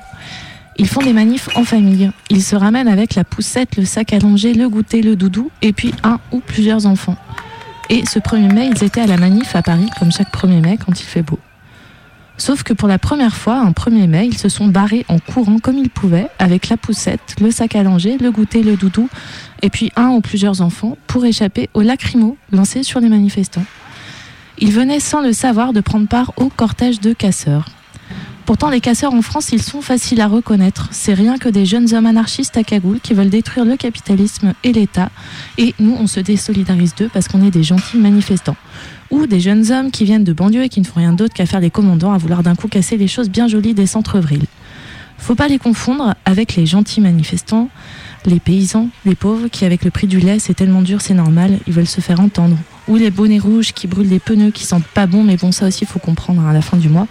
[SPEAKER 17] ils font des manifs en famille. Ils se ramènent avec la poussette, le sac langer, le goûter, le doudou, et puis un ou plusieurs enfants. Et ce 1er mai, ils étaient à la manif à Paris, comme chaque 1er mai quand il fait beau. Sauf que pour la première fois, un 1er mai, ils se sont barrés en courant comme ils pouvaient, avec la poussette, le sac à langer, le goûter, le doudou, et puis un ou plusieurs enfants, pour échapper aux lacrymos lancés sur les manifestants. Ils venaient sans le savoir de prendre part au cortège de casseurs. Pourtant, les casseurs en France, ils sont faciles à reconnaître. C'est rien que des jeunes hommes anarchistes à cagoule qui veulent détruire le capitalisme et l'État. Et nous, on se désolidarise d'eux parce qu'on est des gentils manifestants. Ou des jeunes hommes qui viennent de banlieue et qui ne font rien d'autre qu'à faire les commandants, à vouloir d'un coup casser les choses bien jolies des centres-villes. Faut pas les confondre avec les gentils manifestants, les paysans, les pauvres qui, avec le prix du lait, c'est tellement dur, c'est normal, ils veulent se faire entendre. Ou les bonnets rouges qui brûlent des pneus qui sentent pas bon, mais bon, ça aussi, faut comprendre hein, à la fin du mois.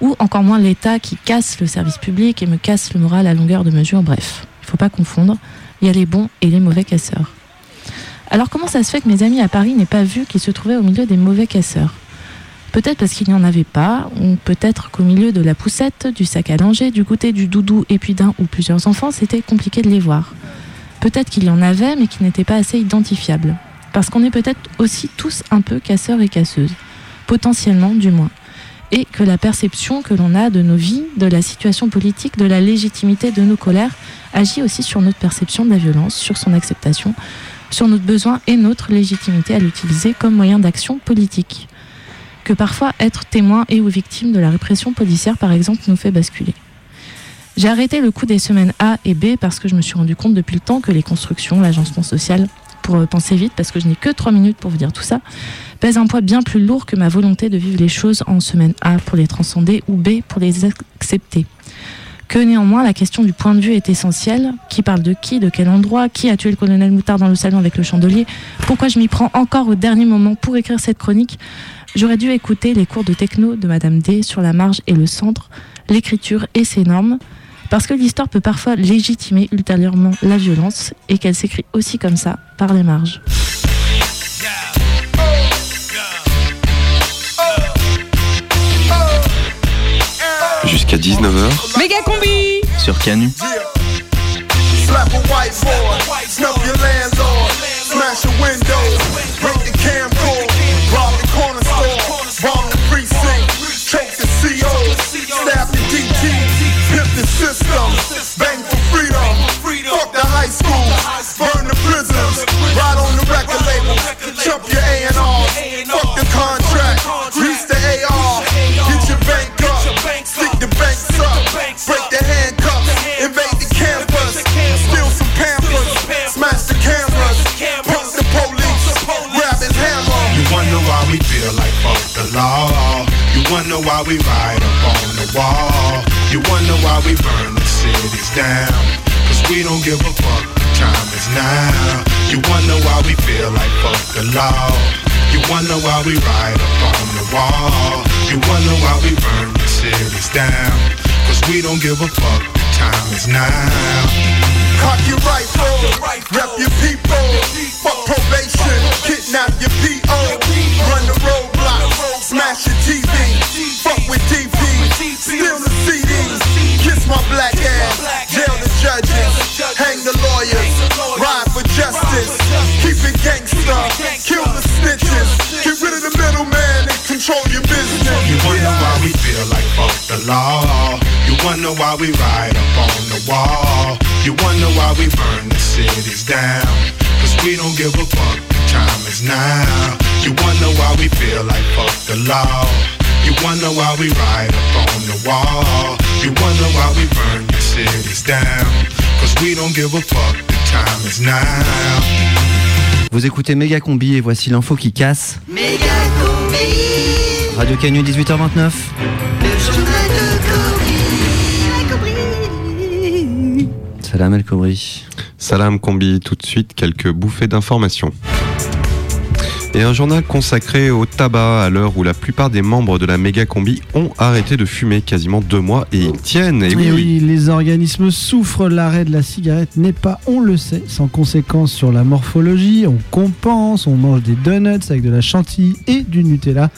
[SPEAKER 17] Ou encore moins l'État qui casse le service public et me casse le moral à longueur de mesure. Bref, il faut pas confondre. Il y a les bons et les mauvais casseurs. Alors comment ça se fait que mes amis à Paris n'aient pas vu qu'ils se trouvaient au milieu des mauvais casseurs? Peut-être parce qu'il n'y en avait pas, ou peut-être qu'au milieu de la poussette, du sac à langer, du goûter, du doudou et puis d'un ou plusieurs enfants, c'était compliqué de les voir. Peut-être qu'il y en avait, mais qui n'étaient pas assez identifiables. Parce qu'on est peut-être aussi tous un peu casseurs et casseuses. Potentiellement, du moins. Et que la perception que l'on a de nos vies, de la situation politique, de la légitimité de nos colères, agit aussi sur notre perception de la violence, sur son acceptation, sur notre besoin et notre légitimité à l'utiliser comme moyen d'action politique. Que parfois être témoin et ou victime de la répression policière, par exemple, nous fait basculer. J'ai arrêté le coup des semaines A et B parce que je me suis rendu compte depuis le temps que les constructions, l'agencement social, pour penser vite, parce que je n'ai que trois minutes pour vous dire tout ça, pèsent un poids bien plus lourd que ma volonté de vivre les choses en semaine A pour les transcender ou B pour les accepter. Que néanmoins la question du point de vue est essentielle. Qui parle de qui, de quel endroit, qui a tué le colonel Moutard dans le salon avec le chandelier, pourquoi je m'y prends encore au dernier moment pour écrire cette chronique? J'aurais dû écouter les cours de techno de Madame D sur la marge et le centre, l'écriture et ses normes, parce que l'histoire peut parfois légitimer ultérieurement la violence et qu'elle s'écrit aussi comme ça, par les marges.
[SPEAKER 16] Jusqu'à 19h
[SPEAKER 18] Méga combi.
[SPEAKER 16] Sur Canu.
[SPEAKER 26] Slap wonder why we ride up on the wall. You wonder why we burn the cities down. Cause we don't give a fuck, the time is now. You wonder why we feel like fuck the law. You wonder why we ride up on the wall. You wonder why we burn the cities down. Cause we don't give a fuck, the time is now. Cock your rifle, rep your people. Fuck probation, kidnap your PO. Run the roadblocks, smash your TV. Fuck with DP, steal the CDs. Kiss my black ass, jail the judges, hang the lawyers, ride for justice. Keep it gangsta, kill the snitches. Get rid of the middleman and control your business. You wonder why we feel like fuck the law. You wonder why we ride up on the wall. You wonder why we burn the cities down. Cause we don't give a fuck, time is now. You wonder why we feel like fuck the law. You wonder why we ride up on the wall. You wonder why we burn the cities down. Cause we don't give a fuck, the time is now.
[SPEAKER 15] Vous écoutez Méga Combi et voici l'info qui casse. Radio Canu 18h29. Salam El Kobri.
[SPEAKER 16] Salam Combi, tout de suite quelques bouffées d'informations. Et un journal consacré au tabac à l'heure où la plupart des membres de la méga combi ont arrêté de fumer quasiment deux mois et ils tiennent. Et
[SPEAKER 14] Et
[SPEAKER 16] oui,
[SPEAKER 14] oui, les organismes souffrent. L'arrêt de la cigarette n'est pas, on le sait, sans conséquence sur la morphologie. On compense, on mange des donuts avec de la chantilly et du Nutella.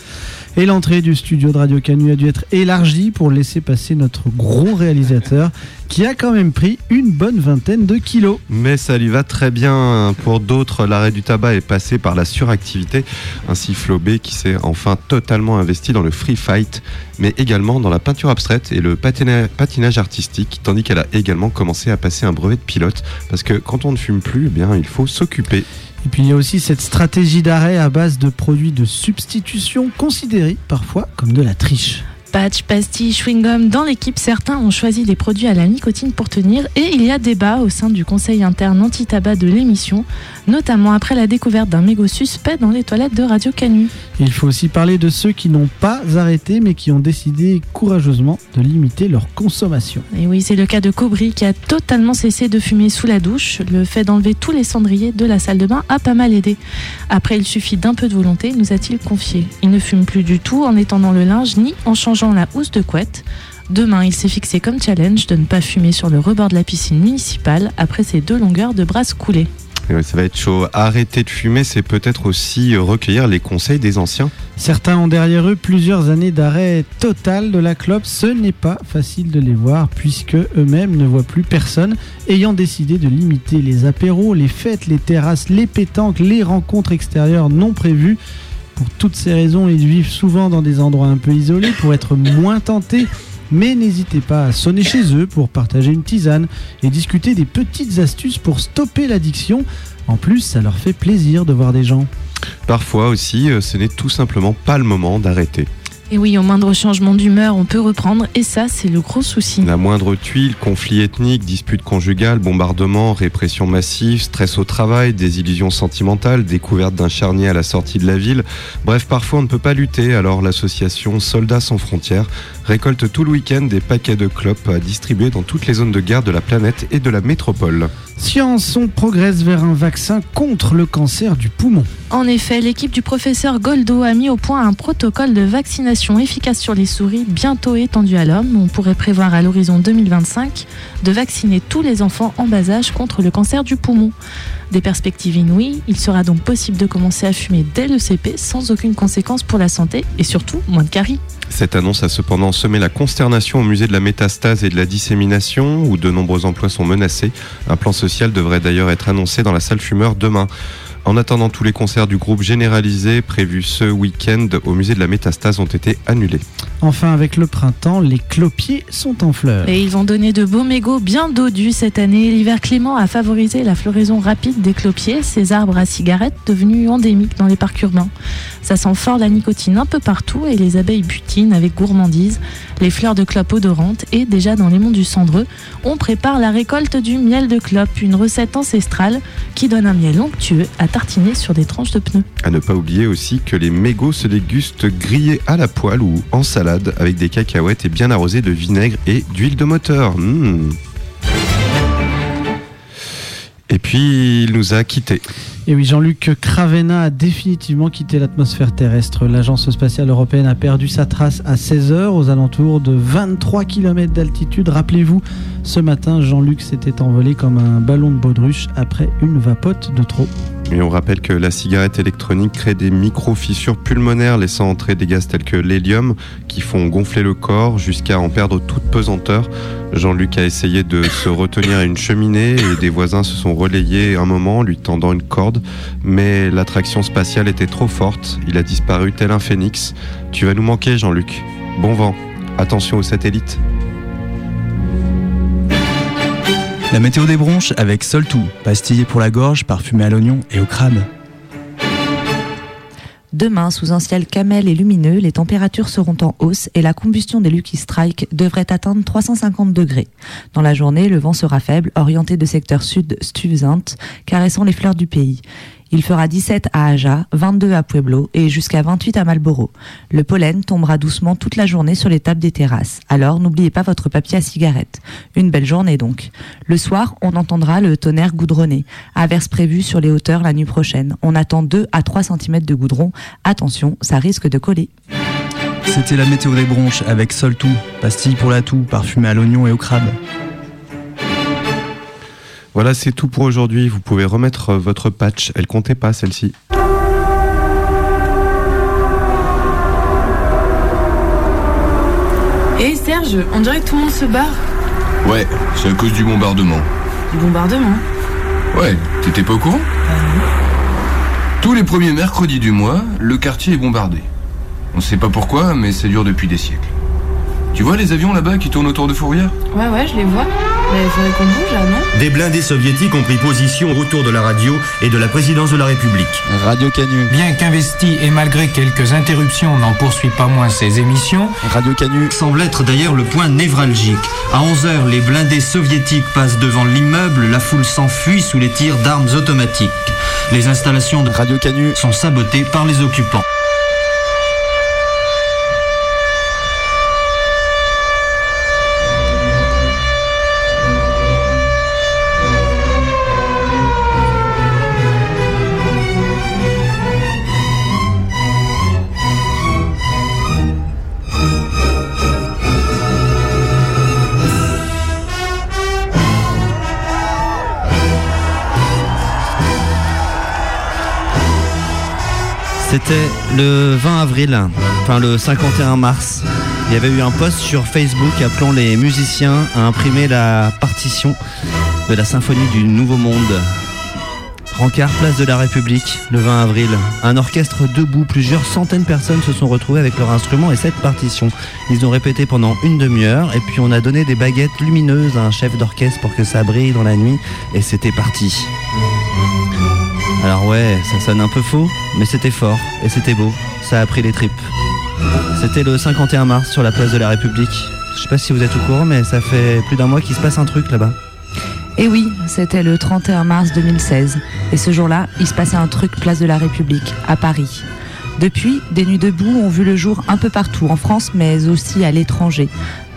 [SPEAKER 14] Et l'entrée du studio de Radio Canu a dû être élargie pour laisser passer notre gros réalisateur qui a quand même pris une bonne vingtaine de kilos.
[SPEAKER 16] Mais ça lui va très bien. Pour d'autres, l'arrêt du tabac est passé par la suractivité. Ainsi, Flaubert qui s'est enfin totalement investi dans le free fight, mais également dans la peinture abstraite et le patina- patinage artistique, tandis qu'elle a également commencé à passer un brevet de pilote. Parce que quand on ne fume plus, eh bien, il faut s'occuper.
[SPEAKER 14] Et puis il y a aussi cette stratégie d'arrêt à base de produits de substitution considérés parfois comme de la triche.
[SPEAKER 17] Patch, pastilles, chewing-gum, dans l'équipe, certains ont choisi des produits à la nicotine pour tenir et il y a débat au sein du conseil interne anti-tabac de l'émission, notamment après la découverte d'un mégot suspect dans les toilettes de Radio Canu.
[SPEAKER 14] Il faut aussi parler de ceux qui n'ont pas arrêté mais qui ont décidé courageusement de limiter leur consommation.
[SPEAKER 17] Et oui, c'est le cas de Cobry qui a totalement cessé de fumer sous la douche. Le fait d'enlever tous les cendriers de la salle de bain a pas mal aidé. Après, il suffit d'un peu de volonté, nous a-t-il confié. Il ne fume plus du tout en étendant le linge ni en changeant la housse de couette. Demain, il s'est fixé comme challenge de ne pas fumer sur le rebord de la piscine municipale après ses deux longueurs de brasse coulées.
[SPEAKER 16] Ça va être chaud. Arrêter de fumer, c'est peut-être aussi recueillir les conseils des anciens.
[SPEAKER 14] Certains ont derrière eux plusieurs années d'arrêt total de la clope. Ce n'est pas facile de les voir puisque eux-mêmes ne voient plus personne, ayant décidé de limiter les apéros, les fêtes, les terrasses, les pétanques, les rencontres extérieures non prévues. Pour toutes ces raisons, ils vivent souvent dans des endroits un peu isolés pour être moins tentés. Mais n'hésitez pas à sonner chez eux pour partager une tisane et discuter des petites astuces pour stopper l'addiction. En plus, ça leur fait plaisir de voir des gens.
[SPEAKER 16] Parfois aussi, euh, ce n'est tout simplement pas le moment d'arrêter.
[SPEAKER 17] Et oui, au moindre changement d'humeur, on peut reprendre, et ça, c'est le gros souci.
[SPEAKER 16] La moindre tuile, conflit ethnique, dispute conjugale, bombardement, répression massive, stress au travail, désillusion sentimentale, découverte d'un charnier à la sortie de la ville. Bref, parfois on ne peut pas lutter, alors l'association Soldats sans frontières récolte tout le week-end des paquets de clopes à distribuer dans toutes les zones de guerre de la planète et de la métropole.
[SPEAKER 14] Science, on progresse vers un vaccin contre le cancer du poumon.
[SPEAKER 17] En effet, l'équipe du professeur Goldo a mis au point un protocole de vaccination efficace sur les souris, bientôt étendu à l'homme. On pourrait prévoir à l'horizon 2025 de vacciner tous les enfants en bas âge contre le cancer du poumon. Des perspectives inouïes, il sera donc possible de commencer à fumer dès le CP sans aucune conséquence pour la santé et surtout moins de caries.
[SPEAKER 16] Cette annonce a cependant semé la consternation au musée de la métastase et de la dissémination, où de nombreux emplois sont menacés. Un plan social devrait d'ailleurs être annoncé dans la salle fumeur demain. En attendant, tous les concerts du groupe généralisé prévus ce week-end au musée de la métastase ont été annulés.
[SPEAKER 14] Enfin, avec le printemps, les clopiers sont en fleurs.
[SPEAKER 17] Et ils vont donner de beaux mégots bien dodus cette année. L'hiver clément a favorisé la floraison rapide des clopiers, ces arbres à cigarettes devenus endémiques dans les parcs urbains. Ça sent fort la nicotine un peu partout et les abeilles butinent avec gourmandise. les fleurs de clope odorantes et déjà dans les monts du Cendreux, on prépare la récolte du miel de clope, une recette ancestrale qui donne un miel onctueux à tartiner sur des tranches de pneus.
[SPEAKER 16] À ne pas oublier aussi que les mégots se dégustent grillés à la poêle ou en salade avec des cacahuètes et bien arrosés de vinaigre et d'huile de moteur. Mmh. Et puis il nous a quittés.
[SPEAKER 14] Et oui, Jean-Luc Cravena a définitivement quitté l'atmosphère terrestre. L'agence spatiale européenne a perdu sa trace à 16h aux alentours de 23 km d'altitude. Rappelez-vous, ce matin, Jean-Luc s'était envolé comme un ballon de baudruche après une vapote de trop.
[SPEAKER 16] Et on rappelle que la cigarette électronique crée des micro-fissures pulmonaires laissant entrer des gaz tels que l'hélium qui font gonfler le corps jusqu'à en perdre toute pesanteur. Jean-Luc a essayé de se retenir à une cheminée et des voisins se sont relayés un moment lui tendant une corde, mais l'attraction spatiale était trop forte. Il a disparu tel un phénix. Tu vas nous manquer Jean-Luc. Bon vent. Attention aux satellites.
[SPEAKER 27] La météo des bronches avec Soltou, pastillé pour la gorge, parfumé à l'oignon et au crabe.
[SPEAKER 28] Demain, sous un ciel camel et lumineux, les températures seront en hausse et la combustion des Lucky Strike devrait atteindre 350 degrés. Dans la journée, le vent sera faible, orienté de secteur sud Stuyvesant, caressant les fleurs du pays. Il fera 17 à Aja, 22 à Pueblo et jusqu'à 28 à Marlboro. Le pollen tombera doucement toute la journée sur les tables des terrasses. Alors n'oubliez pas votre papier à cigarette. Une belle journée donc. Le soir, on entendra le tonnerre goudronné. Averse prévue sur les hauteurs la nuit prochaine. On attend 2 à 3 cm de goudron. Attention, ça risque de coller.
[SPEAKER 27] C'était la météo des bronches avec Soltou, pastille pour la toux, parfumé à l'oignon et au crabe.
[SPEAKER 16] Voilà, c'est tout pour aujourd'hui. Vous pouvez remettre euh, votre patch. Elle comptait pas celle-ci.
[SPEAKER 29] Hé Serge, on dirait que tout le monde se barre.
[SPEAKER 30] Ouais, c'est à cause du bombardement.
[SPEAKER 29] Du bombardement.
[SPEAKER 30] Ouais, t'étais pas au courant Tous les premiers mercredis du mois, le quartier est bombardé. On sait pas pourquoi, mais ça dure depuis des siècles. Tu vois les avions là-bas qui tournent autour de Fourvière
[SPEAKER 29] Ouais, ouais, je les vois. Mais il faudrait qu'on bouge là, non
[SPEAKER 31] Des blindés soviétiques ont pris position autour de la radio et de la présidence de la République.
[SPEAKER 32] Radio Canu. Bien qu'investi et malgré quelques interruptions, n'en poursuit pas moins ses émissions.
[SPEAKER 31] Radio Canu semble être d'ailleurs le point névralgique. À 11h, les blindés soviétiques passent devant l'immeuble, la foule s'enfuit sous les tirs d'armes automatiques. Les installations de Radio Canu sont sabotées par les occupants. C'était le 20 avril, enfin le 51 mars. Il y avait eu un post sur Facebook appelant les musiciens à imprimer la partition de la symphonie du Nouveau Monde. Rancard, place de la République, le 20 avril. Un orchestre debout, plusieurs centaines de personnes se sont retrouvées avec leurs instruments et cette partition. Ils ont répété pendant une demi-heure et puis on a donné des baguettes lumineuses à un chef d'orchestre pour que ça brille dans la nuit et c'était parti. Alors ouais, ça sonne un peu faux, mais c'était fort et c'était beau. Ça a pris les tripes. C'était le 51 mars sur la place de la République. Je sais pas si vous êtes au courant, mais ça fait plus d'un mois qu'il se passe un truc là-bas.
[SPEAKER 28] Et oui, c'était le 31 mars 2016. Et ce jour-là, il se passait un truc place de la République, à Paris. Depuis, des nuits debout ont vu le jour un peu partout, en France, mais aussi à l'étranger.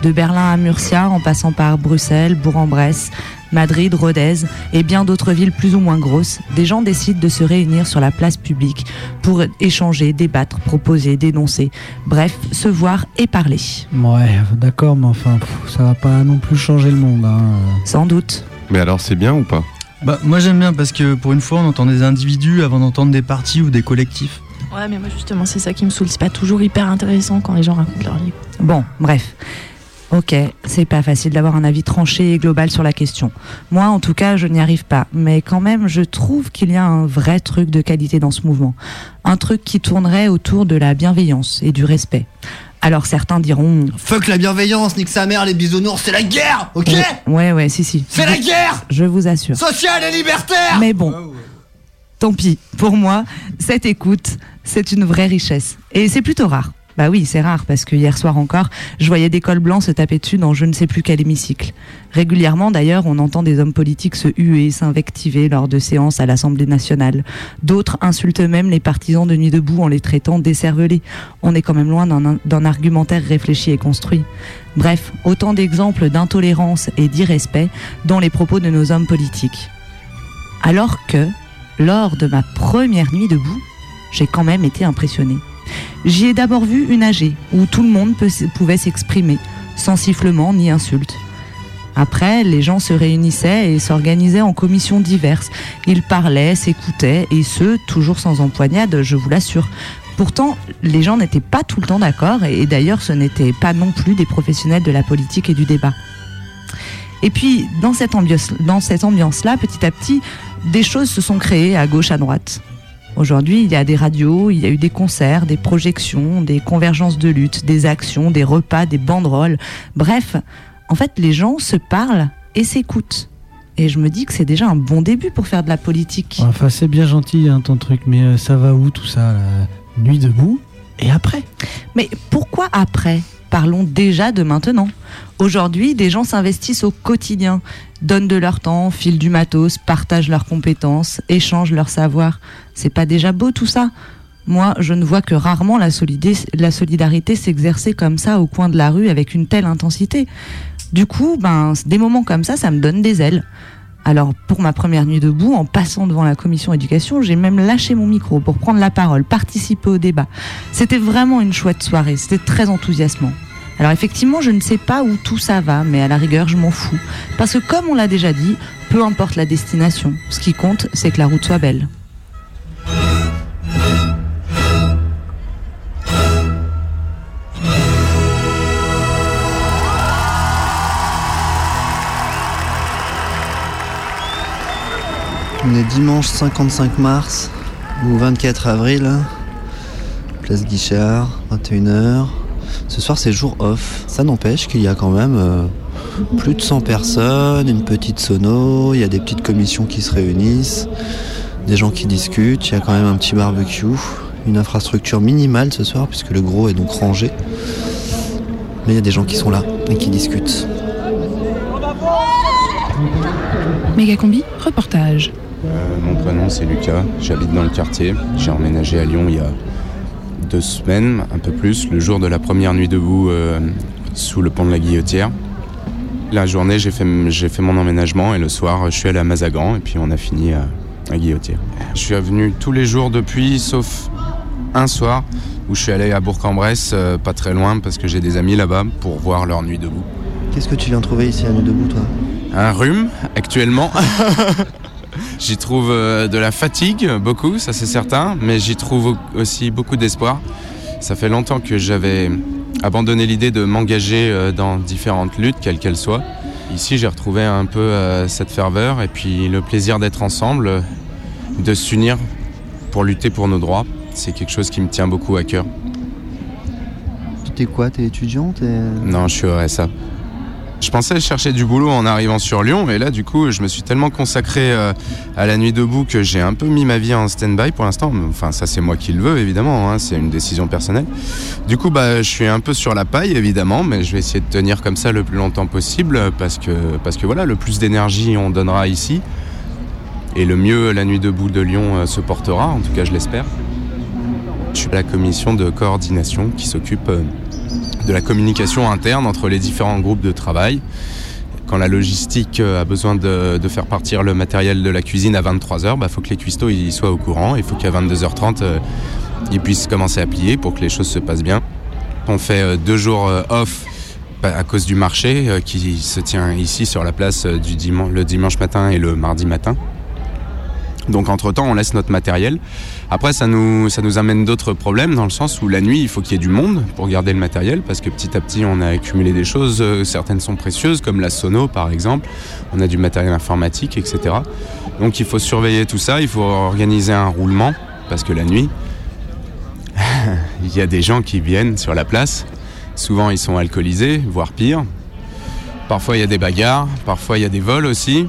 [SPEAKER 28] De Berlin à Murcia, en passant par Bruxelles, Bourg-en-Bresse, Madrid, Rodez et bien d'autres villes plus ou moins grosses, des gens décident de se réunir sur la place publique pour échanger, débattre, proposer, dénoncer. Bref, se voir et parler.
[SPEAKER 14] Ouais, d'accord, mais enfin, pff, ça va pas non plus changer le monde. hein.
[SPEAKER 28] Sans doute.
[SPEAKER 16] Mais alors c'est bien ou pas?
[SPEAKER 27] Bah, moi j'aime bien parce que pour une fois on entend des individus avant d'entendre des partis ou des collectifs.
[SPEAKER 17] Ouais, mais moi justement, c'est ça qui me saoule. C'est pas toujours hyper intéressant quand les gens racontent leur vie.
[SPEAKER 28] Bon, bref. Ok, c'est pas facile d'avoir un avis tranché et global sur la question. Moi, en tout cas, je n'y arrive pas. Mais quand même, je trouve qu'il y a un vrai truc de qualité dans ce mouvement. Un truc qui tournerait autour de la bienveillance et du respect. Alors certains diront...
[SPEAKER 15] Fuck la bienveillance, nique sa mère, les bisounours, c'est la guerre, ok
[SPEAKER 28] Ouais, ouais, ouais, si, si.
[SPEAKER 15] C'est la guerre
[SPEAKER 28] Je vous assure.
[SPEAKER 15] Sociale et libertaire
[SPEAKER 28] Mais bon, tant pis. Pour moi, cette écoute, c'est une vraie richesse. Et c'est plutôt rare. Bah oui, c'est rare parce que hier soir encore, je voyais des cols blancs se taper dessus dans je ne sais plus quel hémicycle. Régulièrement d'ailleurs, on entend des hommes politiques se huer, s'invectiver lors de séances à l'Assemblée nationale. D'autres insultent même les partisans de Nuit debout en les traitant d'écervelés. On est quand même loin d'un argumentaire réfléchi et construit. Bref, autant d'exemples d'intolérance et d'irrespect dans les propos de nos hommes politiques. Alors que, lors de ma première nuit debout, j'ai quand même été impressionné. J'y ai d'abord vu une AG où tout le monde pouvait s'exprimer, sans sifflement ni insulte. Après, les gens se réunissaient et s'organisaient en commissions diverses. Ils parlaient, s'écoutaient, et ce, toujours sans empoignade, je vous l'assure. Pourtant, les gens n'étaient pas tout le temps d'accord, et d'ailleurs, ce n'étaient pas non plus des professionnels de la politique et du débat. Et puis, dans cette ambiance-là, petit à petit, des choses se sont créées à gauche, à droite. Aujourd'hui, il y a des radios, il y a eu des concerts, des projections, des convergences de lutte, des actions, des repas, des banderoles. Bref, en fait, les gens se parlent et s'écoutent. Et je me dis que c'est déjà un bon début pour faire de la politique.
[SPEAKER 14] Enfin, c'est bien gentil hein, ton truc, mais euh, ça va où tout ça Nuit debout et après
[SPEAKER 28] Mais pourquoi après? Parlons déjà de maintenant. Aujourd'hui, des gens s'investissent au quotidien, donnent de leur temps, filent du matos, partagent leurs compétences, échangent leur savoir. C'est pas déjà beau tout ça? Moi, je ne vois que rarement la, solidarité s'exercer comme ça au coin de la rue avec une telle intensité. Du coup, ben, des moments comme ça, ça me donne des ailes. Alors, pour ma première nuit debout, en passant devant la commission éducation, j'ai même lâché mon micro pour prendre la parole, participer au débat. C'était vraiment une chouette soirée, c'était très enthousiasmant. Alors effectivement, je ne sais pas où tout ça va, mais à la rigueur, je m'en fous. Parce que comme on l'a déjà dit, peu importe la destination, ce qui compte, c'est que la route soit belle.
[SPEAKER 1] On est dimanche 55 mars ou 24 avril, place Guichard, 21h. Ce soir c'est jour off. Ça n'empêche qu'il y a quand même euh, plus de 100 personnes, une petite sono, il y a des petites commissions qui se réunissent, des gens qui discutent, il y a quand même un petit barbecue, une infrastructure minimale ce soir puisque le gros est donc rangé. Mais il y a des gens qui sont là et qui discutent.
[SPEAKER 18] Mégacombi, reportage.
[SPEAKER 33] Euh, mon prénom c'est Lucas, j'habite dans le quartier. J'ai emménagé à Lyon il y a deux semaines, un peu plus, le jour de la première nuit debout euh, sous le pont de la Guillotière. La journée j'ai fait, j'ai fait mon emménagement et le soir je suis allé à Mazagran et puis on a fini à, à Guillotière. Je suis venu tous les jours depuis sauf un soir où je suis allé à Bourg-en-Bresse, euh, pas très loin parce que j'ai des amis là-bas pour voir leur nuit debout.
[SPEAKER 1] Qu'est-ce que tu viens trouver ici à Nuit debout toi?
[SPEAKER 33] Un rhume actuellement. j'y trouve euh, de la fatigue, beaucoup, ça c'est certain, mais j'y trouve au- aussi beaucoup d'espoir. Ça fait longtemps que j'avais abandonné l'idée de m'engager euh, dans différentes luttes, quelles qu'elles soient. Ici, j'ai retrouvé un peu euh, cette ferveur et puis le plaisir d'être ensemble, euh, de s'unir pour lutter pour nos droits. C'est quelque chose qui me tient beaucoup à cœur.
[SPEAKER 1] T'es quoi T'es étudiant
[SPEAKER 33] Non, je suis au RSA. Je pensais chercher du boulot en arrivant sur Lyon, et là, du coup, je me suis tellement consacré euh, à la nuit debout que j'ai un peu mis ma vie en stand-by pour l'instant. Enfin, ça, c'est moi qui le veux, évidemment. hein, c'est une décision personnelle. Du coup, bah, je suis un peu sur la paille, évidemment, mais je vais essayer de tenir comme ça le plus longtemps possible parce que, parce que voilà, le plus d'énergie on donnera ici, et le mieux la nuit debout de Lyon euh, se portera. En tout cas, je l'espère. Je suis à la commission de coordination qui s'occupe. De la communication interne entre les différents groupes de travail. Quand la logistique euh, a besoin de, faire partir le matériel de la cuisine à 23h, il faut que les cuistots soient au courant. Il faut qu'à 22h30, euh, ils puissent commencer à plier pour que les choses se passent bien. On fait euh, deux jours off bah, à cause du marché qui se tient ici sur la place du le dimanche matin et le mardi matin. Donc entre-temps, on laisse notre matériel. Après, ça nous, amène d'autres problèmes dans le sens où la nuit, il faut qu'il y ait du monde pour garder le matériel parce que petit à petit, on a accumulé des choses. euh, Certaines sont précieuses, comme la sono par exemple. On a du matériel informatique, etc. Donc il faut surveiller tout ça. Il faut organiser un roulement parce que la nuit, il y a des gens qui viennent sur la place. Souvent, ils sont alcoolisés, voire pire. Parfois, il y a des bagarres. Parfois, il y a des vols aussi.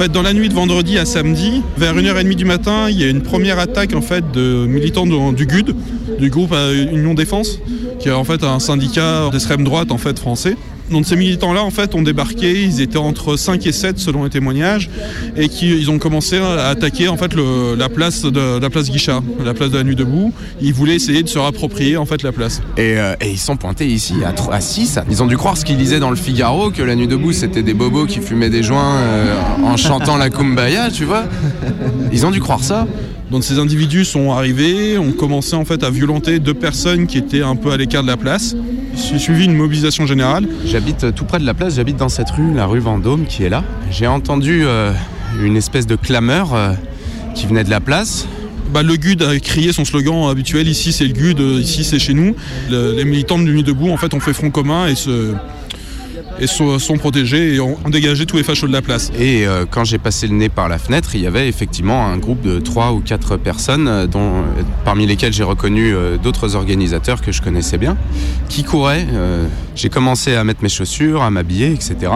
[SPEAKER 34] En dans la nuit de vendredi à samedi, vers 1h30 du matin, il y a une première attaque en fait de militants du GUD, du groupe euh, Union Défense, qui est en fait un syndicat d'extrême droite en fait français. Donc ces militants-là, en fait, ont débarqué, ils étaient entre 5 et 7 selon les témoignages, et qui, ils ont commencé à attaquer en fait la place de la place Guichard, la place de la nuit debout. Ils voulaient essayer de se rapproprier en fait la place.
[SPEAKER 33] Et, euh, ils sont pointés ici à, 6. Ils ont dû croire ce qu'ils lisaient dans le Figaro, que la nuit debout c'était des bobos qui fumaient des joints euh, en chantant la kumbaya, tu vois. Ils ont dû croire ça.
[SPEAKER 34] Donc ces individus sont arrivés, ont commencé en fait à violenter deux personnes qui étaient un peu à l'écart de la place. J'ai suivi une mobilisation générale.
[SPEAKER 33] J'habite euh, tout près de la place, j'habite dans cette rue, la rue Vendôme qui est là. J'ai entendu euh, une espèce de clameur euh, qui venait de la place.
[SPEAKER 34] Bah, le GUD a crié son slogan habituel ici c'est le GUD, ici c'est chez nous. Le- les militants de Nuit debout en fait ont fait front commun et se et sont, sont protégés et ont, dégagé tous les fachos de la place.
[SPEAKER 33] Et euh, quand j'ai passé le nez par la fenêtre, il y avait effectivement un groupe de trois ou quatre personnes, euh, dont, euh, parmi lesquelles j'ai reconnu d'autres organisateurs que je connaissais bien, qui couraient. J'ai commencé à mettre mes chaussures, à m'habiller, etc.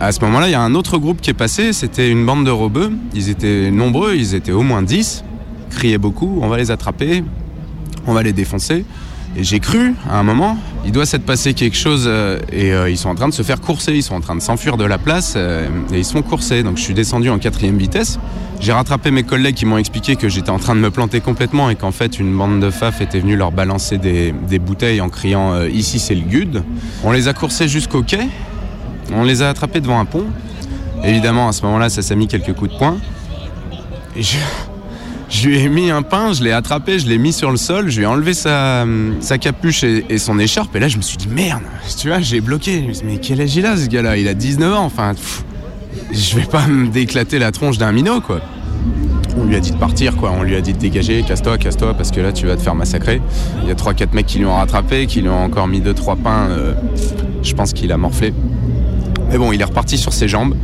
[SPEAKER 33] À ce moment-là, il y a un autre groupe qui est passé, c'était une bande de robeux. Ils étaient nombreux, ils étaient au moins 10, criaient beaucoup, on va les attraper, on va les défoncer. Et j'ai cru, à un moment, il doit s'être passé quelque chose euh, et euh, ils sont en train de se faire courser, ils sont en train de s'enfuir de la place euh, et ils se font courser. Donc je suis descendu en quatrième vitesse. J'ai rattrapé mes collègues qui m'ont expliqué que j'étais en train de me planter complètement et qu'en fait une bande de faf était venue leur balancer des, bouteilles en criant ici c'est le GUD. On les a coursés jusqu'au quai, on les a attrapés devant un pont. Évidemment à ce moment-là ça s'est mis quelques coups de poing. Et je... Je lui ai mis un pain, je l'ai attrapé, je l'ai mis sur le sol, je lui ai enlevé sa, capuche et, son écharpe. Et là, je me suis dit, merde, tu vois, j'ai bloqué. Mais quel âge il a, ce gars-là? Il a 19 ans, enfin, je vais pas me déclater la tronche d'un minot, quoi. On lui a dit de partir, quoi. On lui a dit de dégager, casse-toi, casse-toi, parce que là, tu vas te faire massacrer. Il y a 3-4 mecs qui lui ont rattrapé, qui lui ont encore mis 2-3 pains. euh, je pense qu'il a morflé. Mais bon, il est reparti sur ses jambes.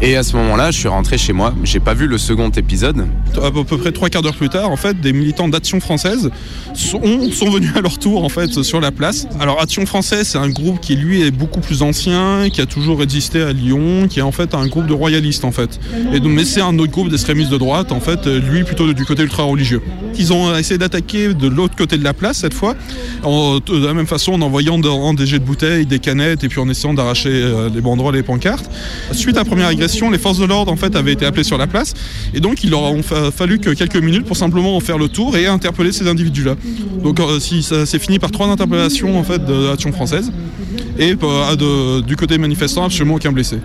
[SPEAKER 33] Et à ce moment-là, je suis rentré chez moi. J'ai pas vu le second épisode.
[SPEAKER 34] À peu près trois quarts d'heure plus tard, en fait, des militants d'Action Française sont, sont venus à leur tour en fait sur la place. Alors Action Française, c'est un groupe qui lui est beaucoup plus ancien, qui a toujours existé à Lyon, qui est en fait un groupe de royalistes en fait. Et donc, mais c'est un autre groupe d'extrémistes de droite, en fait, lui plutôt du côté ultra religieux. Ils ont essayé d'attaquer de l'autre côté de la place cette fois, de la même façon en envoyant des jets de bouteilles, des canettes et puis en essayant d'arracher euh, les banderoles et les pancartes. Suite à première agression, les forces de l'ordre en fait avaient été appelées sur la place et donc il leur a fa- fallu que quelques minutes pour simplement en faire le tour et interpeller ces individus-là. Donc euh, ça s'est fini par trois interpellations en fait de l'Action française et euh, du côté manifestant absolument aucun blessé.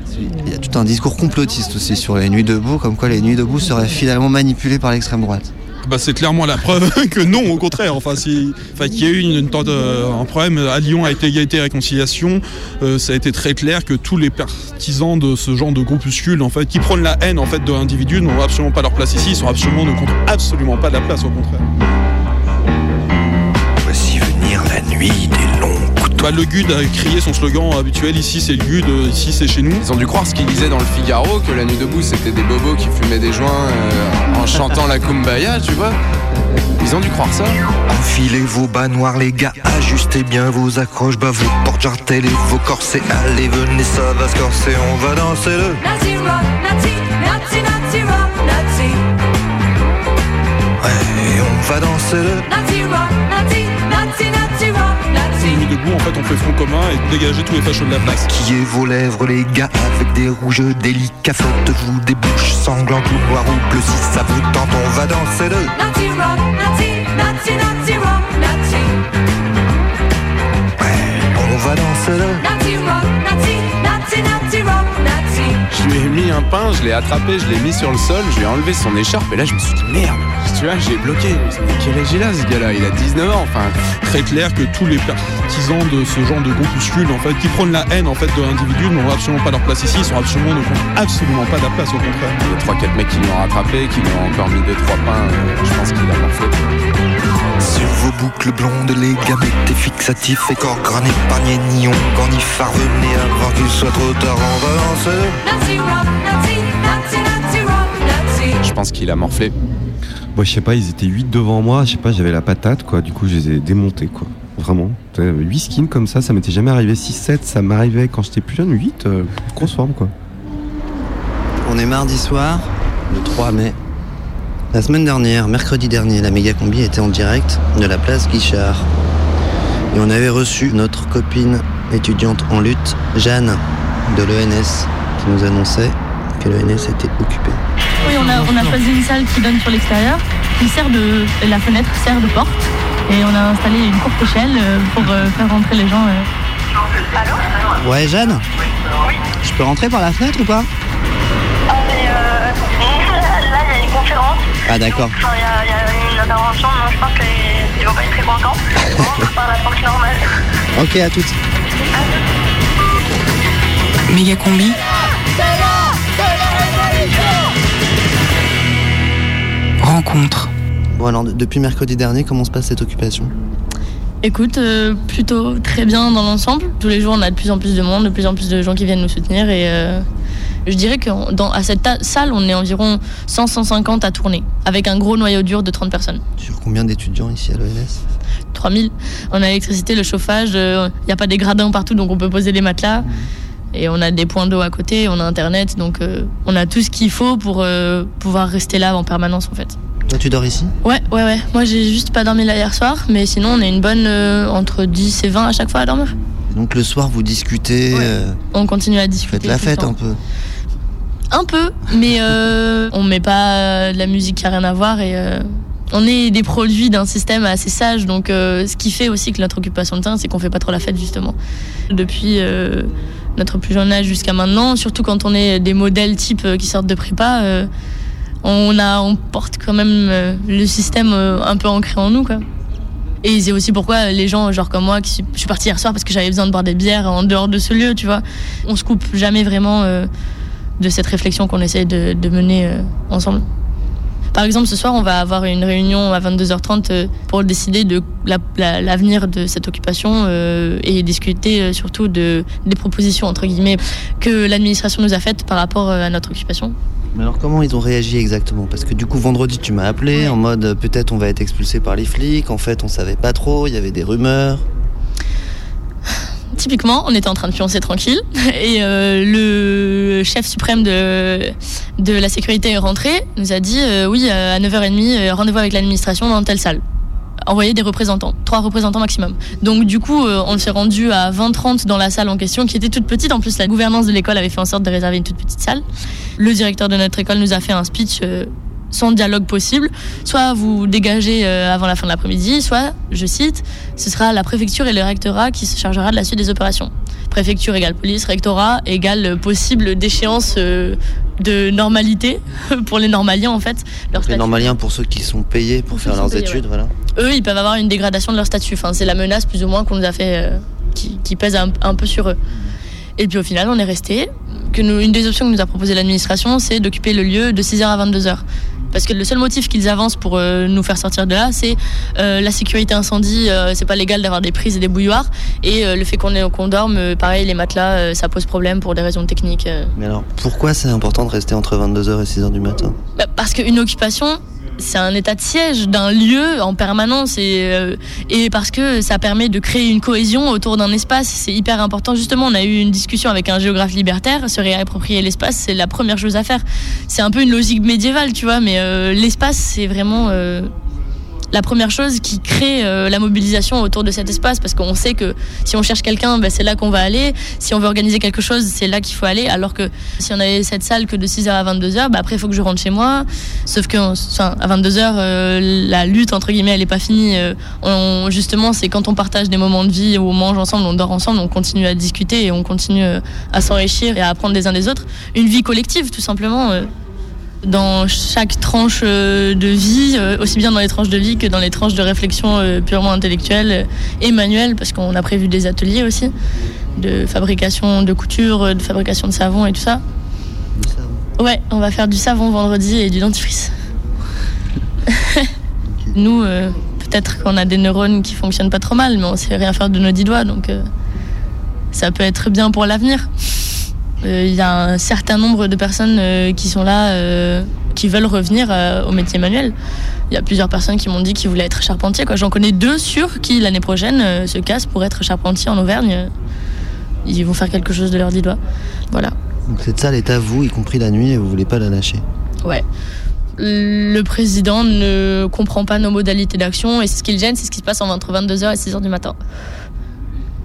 [SPEAKER 1] Il y a tout un discours complotiste aussi sur les nuits debout, comme quoi les nuits debout seraient finalement manipulées par l'extrême droite.
[SPEAKER 34] Bah, c'est clairement la preuve que non, au contraire. Enfin, si, y a eu une, euh, un problème à Lyon avec l'égalité et réconciliation, euh, ça a été très clair que tous les partisans de ce genre de groupuscule, en fait, qui prônent la haine en fait de l'individu, n'ont absolument pas leur place ici. Ils sont absolument ne comptent absolument pas de la place, au contraire.
[SPEAKER 26] Voici venir la nuit des longs
[SPEAKER 34] Bah, le GUD a crié son slogan habituel ici c'est le GUD, euh, ici c'est chez nous.
[SPEAKER 33] Ils ont dû croire ce qu'ils disaient dans le Figaro, que la nuit debout c'était des bobos qui fumaient des joints euh, en chantant la kumbaya, tu vois. Ils ont dû croire ça.
[SPEAKER 26] Enfilez vos bas noirs les gars, ajustez bien vos accroches, bah vos portes jartelles et vos corsets. Allez venez ça va se corser, on va danser le
[SPEAKER 35] Nazi rock, Nazi, Nazi, Nazi rock, Nazi.
[SPEAKER 26] Ouais, et on va danser le
[SPEAKER 35] Nazi rock, Nazi,
[SPEAKER 34] En fait, on fait front commun et dégager tous les fachos de la place.
[SPEAKER 26] Maquillez vos lèvres les gars avec des rouges délicats Faites-vous des bouches sanglantes ou noires ou bleues Si ça vous tente on va danser le
[SPEAKER 35] Nazi rock, Nazi, Nazi, Nazi rock, Nazi.
[SPEAKER 26] On va danser le
[SPEAKER 35] Nazi rock, Nazi, Nazi, Nazi rock, Nazi.
[SPEAKER 33] Je lui ai mis un pain, je l'ai attrapé, je l'ai mis sur le sol, je lui ai enlevé son écharpe et là je me suis dit merde, tu vois, j'ai bloqué. Mais quel âge il a ce gars-là? Il a 19 ans, enfin.
[SPEAKER 34] Très clair que tous les partisans de ce genre de groupuscule, en fait, qui prônent la haine en fait de l'individu, n'ont absolument pas leur place ici. Ils sont absolument ne comptent absolument pas de la place, au contraire.
[SPEAKER 33] Il y a 3-4 mecs qui l'ont rattrapé, qui lui ont encore mis 2-3 pains, euh, je pense qu'il a morflé.
[SPEAKER 26] Sur vos boucles blondes les gars mettez fixatifs et corps gras n'épargnez ni onguent ni phare Venez avant qu'il soit trop tard on va danser le
[SPEAKER 35] Nazi rock, Nazi, Nazi, Nazi rock, Nazi.
[SPEAKER 33] Je pense qu'il a morflé.
[SPEAKER 16] Bon, je sais pas, ils étaient 8 devant moi, je sais pas, j'avais la patate, quoi. Du coup, je les ai démontés, quoi. Vraiment. 8 skins comme ça, ça m'était jamais arrivé. 6-7, ça m'arrivait quand j'étais plus jeune. 8, euh, grosse forme, quoi.
[SPEAKER 1] On est mardi soir, le 3 mai. La semaine dernière, mercredi dernier, la méga combi était en direct de la place Guichard. Et on avait reçu notre copine étudiante en lutte, Jeanne, de l'ENS, qui nous annonçait que l'ENS était occupé.
[SPEAKER 36] Oui, on a, on a choisi une salle qui donne sur l'extérieur, qui sert de. La fenêtre sert de porte. Et on a installé une courte échelle euh, pour euh, faire rentrer les gens. euh.
[SPEAKER 15] Ouais, Jeanne Je peux rentrer par la fenêtre ou pas
[SPEAKER 37] Là, il y a une conférence.
[SPEAKER 15] Ah, d'accord.
[SPEAKER 37] Enfin, il y, y a une intervention, donc je pense qu'ils vont pas être très contents. On rentre par la porte normale.
[SPEAKER 15] Ok, à toutes.
[SPEAKER 18] Méga combi. Rencontre.
[SPEAKER 1] Bon alors, de- depuis mercredi dernier, comment se passe cette occupation?
[SPEAKER 36] Écoute, euh, plutôt très bien dans l'ensemble. Tous les jours, on a de plus en plus de monde, de plus en plus de gens qui viennent nous soutenir. Et euh, je dirais qu'à cette ta- salle, on est environ 100-150 à tourner, avec un gros noyau dur de 30 personnes.
[SPEAKER 1] Sur combien d'étudiants ici à l'ENS
[SPEAKER 36] 3000. On a l'électricité, le chauffage, il n'y a pas des gradins partout, donc on peut poser des matelas. Et on a des points d'eau à côté, on a internet, donc euh, on a tout ce qu'il faut pour euh, pouvoir rester là en permanence en fait.
[SPEAKER 1] Toi, tu dors ici?
[SPEAKER 36] Ouais, ouais, ouais. Moi j'ai juste pas dormi là hier soir, mais sinon on est une bonne euh, entre 10 et 20 à chaque fois à dormir.
[SPEAKER 1] Et Donc le soir, vous discutez,
[SPEAKER 36] On continue à
[SPEAKER 1] vous
[SPEAKER 36] discuter.
[SPEAKER 1] faites la fête
[SPEAKER 36] temps.
[SPEAKER 1] un peu.
[SPEAKER 36] Un peu, mais on met pas de la musique qui a rien à voir et on est des produits d'un système assez sage. Donc, euh, ce qui fait aussi que notre occupation de terrain, c'est qu'on fait pas trop la fête justement. Depuis euh, notre plus jeune âge jusqu'à maintenant, surtout quand on est des modèles type euh, qui sortent de prépa, euh, on a, on porte quand même euh, le système un peu ancré en nous, quoi. Et c'est aussi pourquoi les gens, genre comme moi, qui je suis partie hier soir parce que j'avais besoin de boire des bières en dehors de ce lieu, tu vois. On se coupe jamais vraiment de cette réflexion qu'on essaie de, mener ensemble. Par exemple, ce soir, on va avoir une réunion à 22h30 euh, pour décider de la- la- l'avenir de cette occupation euh, et discuter euh, surtout de, des propositions, entre guillemets, que l'administration nous a faites par rapport à notre occupation.
[SPEAKER 1] Mais alors comment ils ont réagi exactement? Parce que du coup vendredi tu m'as appelé en mode peut-être on va être expulsé par les flics, en fait on savait pas trop, il y avait des rumeurs.
[SPEAKER 36] Typiquement, on était en train de pioncer tranquille et euh, le chef suprême de, de la sécurité est rentré, nous a dit euh, oui, euh, à 9h30, euh, rendez-vous avec l'administration dans telle salle. Envoyer des représentants, trois représentants maximum. Donc du coup, on s'est rendu à 20-30 dans la salle en question, qui était toute petite. En plus, la gouvernance de l'école avait fait en sorte de réserver une toute petite salle. Le directeur de notre école nous a fait un speech sans dialogue possible. Soit vous dégagez euh, avant la fin de l'après-midi, soit, je cite, ce sera la préfecture et le rectorat qui se chargera de la suite des opérations. Préfecture égale police, rectorat égale possible déchéance euh, de normalité pour les normaliens en fait. Leur
[SPEAKER 1] Les
[SPEAKER 36] statut.
[SPEAKER 1] normaliens pour ceux qui sont payés pour faire leurs
[SPEAKER 36] payés,
[SPEAKER 1] études,
[SPEAKER 36] ouais.
[SPEAKER 1] voilà.
[SPEAKER 36] Eux, ils peuvent avoir une dégradation de leur statut. Enfin, c'est la menace plus ou moins qu'on nous a fait, euh, qui, qui pèse un, un peu sur eux. Et puis au final, on est resté. Que nous, une des options que nous a proposé l'administration, c'est d'occuper le lieu de 6h à 22h. Parce que le seul motif qu'ils avancent pour euh, nous faire sortir de là, c'est euh, la sécurité incendie, euh, c'est pas légal d'avoir des prises et des bouilloires. Et le fait qu'on est- qu'on dorme, pareil, les matelas, ça pose problème pour des raisons techniques.
[SPEAKER 1] Mais alors pourquoi c'est important de rester entre 22h et 6h du matin?
[SPEAKER 36] Bah, Parce qu'une occupation, c'est un état de siège d'un lieu en permanence et, euh, et parce que ça permet de créer une cohésion autour d'un espace. C'est hyper important. Justement, on a eu une discussion avec un géographe libertaire. Se réapproprier l'espace, c'est la première chose à faire. C'est un peu une logique médiévale, tu vois, mais euh, l'espace, c'est vraiment. La première chose qui crée euh, la mobilisation autour de cet espace parce qu'on sait que si on cherche quelqu'un, ben, c'est là qu'on va aller. Si on veut organiser quelque chose, c'est là qu'il faut aller. Alors que si on avait cette salle que de 6h à 22h, ben, après il faut que je rentre chez moi. Sauf que enfin, à 22h, euh, la lutte entre guillemets, elle est pas finie. Euh, on- justement, c'est quand on partage des moments de vie où on mange ensemble, on dort ensemble, on continue à discuter et on continue à s'enrichir et à apprendre des uns des autres. Une vie collective, tout simplement. Dans chaque tranche euh, de vie, euh, aussi bien dans les tranches de vie que dans les tranches de réflexion euh, purement intellectuelle et manuelle, parce qu'on a prévu des ateliers aussi de fabrication de couture, de fabrication de savon et tout ça. Ouais, on va faire du savon vendredi et du dentifrice. Nous, euh, peut-être qu'on a des neurones qui fonctionnent pas trop mal, mais on sait rien faire de nos dix doigts, donc euh, ça peut être bien pour l'avenir. Euh, Il y a un certain nombre de personnes euh, qui sont là, euh, qui veulent revenir au métier manuel. Il y a plusieurs personnes qui m'ont dit qu'ils voulaient être charpentiers. quoi. J'en connais deux sûrs qui, l'année prochaine, se cassent pour être charpentiers en Auvergne. Ils vont faire quelque chose de leurs dix doigts. Voilà.
[SPEAKER 1] Donc cette salle est à vous, y compris la nuit, et vous voulez pas la lâcher.
[SPEAKER 36] Ouais. Le président ne comprend pas nos modalités d'action et c'est ce qui le gêne, c'est ce qui se passe entre 22h et 6h du matin.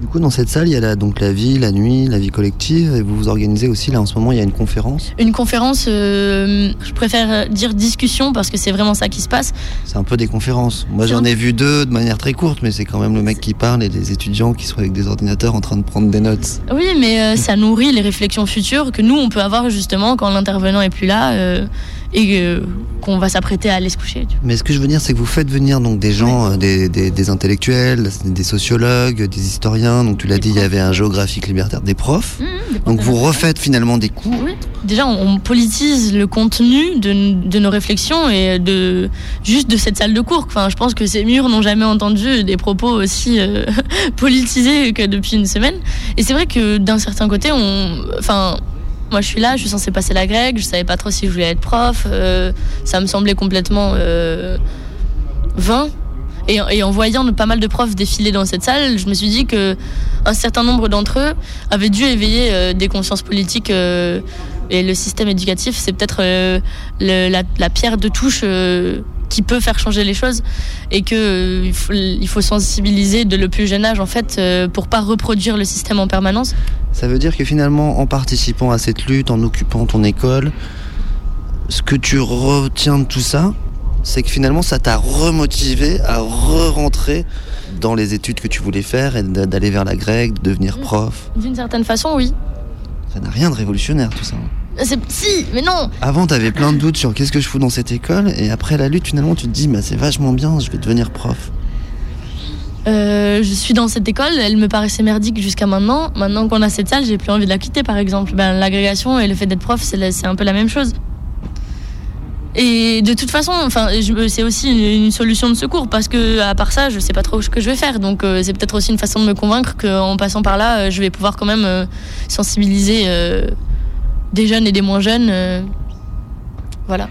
[SPEAKER 1] Du coup, dans cette salle, il y a la, donc la vie, la nuit, la vie collective, et vous vous organisez aussi, là en ce moment, il y a une conférence.
[SPEAKER 36] Une conférence, euh, je préfère dire discussion parce que c'est vraiment ça qui se passe.
[SPEAKER 1] C'est un peu des conférences. Moi, j'en ai vu deux de manière très courte, mais c'est quand même le mec qui parle et des étudiants qui sont avec des ordinateurs en train de prendre des notes.
[SPEAKER 36] Oui, mais euh, ça nourrit les réflexions futures que nous, on peut avoir justement quand l'intervenant est plus là euh, et euh, qu'on va s'apprêter à aller se coucher. tu vois.
[SPEAKER 1] Mais ce que je veux dire, c'est que vous faites venir donc des gens, euh, des, des- des intellectuels, des sociologues, des historiens. Donc tu l'as dit, il y avait un géographique libertaire, des profs. donc vous refaites finalement des cours.
[SPEAKER 36] Déjà, on, on politise le contenu de, de nos réflexions et de juste de cette salle de cours. Enfin, je pense que ces murs n'ont jamais entendu des propos aussi euh, politisés que depuis une semaine. Et c'est vrai que d'un certain côté, on, enfin, moi je suis là, je suis censée passer la grecque, je savais pas trop si je voulais être prof. euh, ça me semblait complètement euh, vain. Et, en voyant pas mal de profs défiler dans cette salle, je me suis dit que un certain nombre d'entre eux avaient dû éveiller euh, des consciences politiques. et le système éducatif, c'est peut-être la, pierre de touche qui peut faire changer les choses. Et que euh, il faut, il faut sensibiliser de le plus jeune âge, en fait, euh, pour pas reproduire le système en permanence.
[SPEAKER 1] Ça veut dire que finalement, en participant à cette lutte, en occupant ton école, ce que tu retiens de tout ça, c'est que finalement, ça t'a remotivé à re-rentrer dans les études que tu voulais faire et d'a- d'aller vers la grecque, de devenir prof.
[SPEAKER 36] D'une certaine façon, oui.
[SPEAKER 1] Ça n'a rien de révolutionnaire tout ça.
[SPEAKER 36] C'est- Si, mais non
[SPEAKER 1] Avant, t'avais plein de doutes sur qu'est-ce que je fous dans cette école, et après la lutte, finalement, tu te dis, bah, c'est vachement bien, je vais devenir prof.
[SPEAKER 36] Euh, je suis dans cette école, elle me paraissait merdique jusqu'à maintenant. Maintenant qu'on a cette salle, j'ai plus envie de la quitter, par exemple. Ben, L'agrégation et le fait d'être prof, c'est un peu la même chose. Et de toute façon, enfin, c'est aussi une, une solution de secours parce que à part ça, je sais pas trop ce que je vais faire. Donc euh, c'est peut-être aussi une façon de me convaincre qu'en passant par là, euh, je vais pouvoir quand même sensibiliser des jeunes et des moins jeunes. euh, voilà.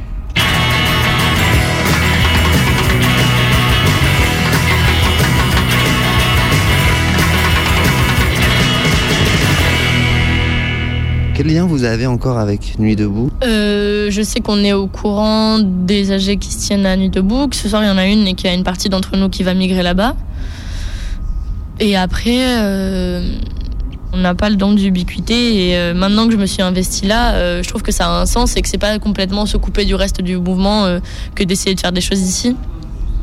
[SPEAKER 1] Quel lien vous avez encore avec Nuit debout?
[SPEAKER 36] Euh, je sais qu'on est au courant des AG qui se tiennent à Nuit debout, que ce soir il y en a une et qu'il y a une partie d'entre nous qui va migrer là-bas. Et après, euh, on n'a pas le don d'ubiquité. Et euh, maintenant que je me suis investie là, euh, je trouve que ça a un sens et que c'est pas complètement se couper du reste du mouvement euh, que d'essayer de faire des choses ici.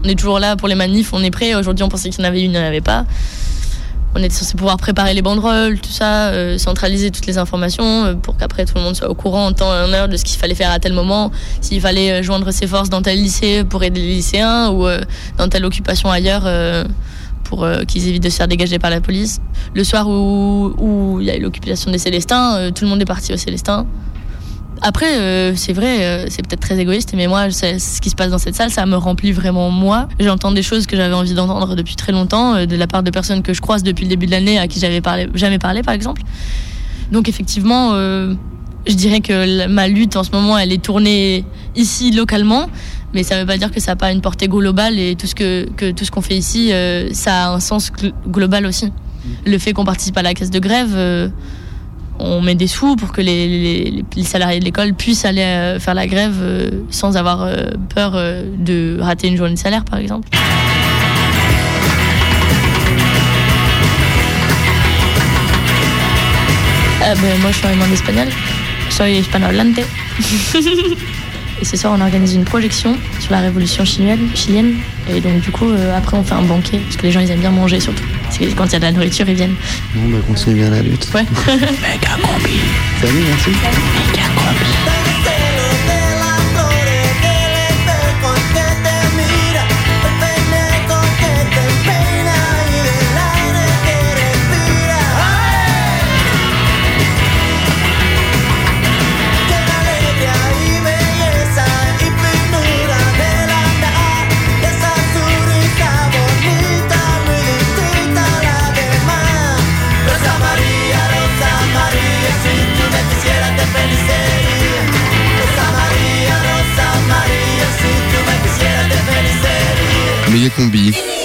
[SPEAKER 36] On est toujours là pour les manifs, on est prêt. Aujourd'hui, on pensait qu'il y en avait une, il n'y en avait pas. On était censé pouvoir préparer les banderoles, tout ça, centraliser toutes les informations pour qu'après tout le monde soit au courant en temps et en heure de ce qu'il fallait faire à tel moment, s'il fallait joindre ses forces dans tel lycée pour aider les lycéens ou dans telle occupation ailleurs pour euh, qu'ils évitent de se faire dégager par la police. Le soir où il y a eu l'occupation des Célestins, euh, tout le monde est parti au Célestin. Après, euh, c'est vrai, c'est peut-être très égoïste, mais moi, ce qui se passe dans cette salle, ça me remplit vraiment moi. J'entends des choses que j'avais envie d'entendre depuis très longtemps, de la part de personnes que je croise depuis le début de l'année, à qui j'avais parlé, jamais parlé, par exemple. Donc, effectivement, je dirais que ma lutte en ce moment, elle est tournée ici, localement, mais ça ne veut pas dire que ça n'a pas une portée globale et tout ce que, que tout ce qu'on fait ici, euh, ça a un sens gl- global aussi. Le fait qu'on participe à la caisse de grève, euh, on met des sous pour que les, les- les salariés de l'école puissent aller euh, faire la grève euh, sans avoir euh, peur euh, de rater une journée de salaire, par exemple. Euh, ben, moi, je suis en espagnol. Soy hispanohablante. Et ce soir, on organise une projection sur la révolution chilienne. chilienne. Et donc, du coup, euh, après, on fait un banquet. Parce que les gens, ils aiment bien manger surtout. Parce que quand il y a de la nourriture, ils viennent.
[SPEAKER 1] Bon, bah, continue bien la lutte.
[SPEAKER 36] Ouais.
[SPEAKER 1] Salut, merci.
[SPEAKER 35] Rosa
[SPEAKER 33] combi.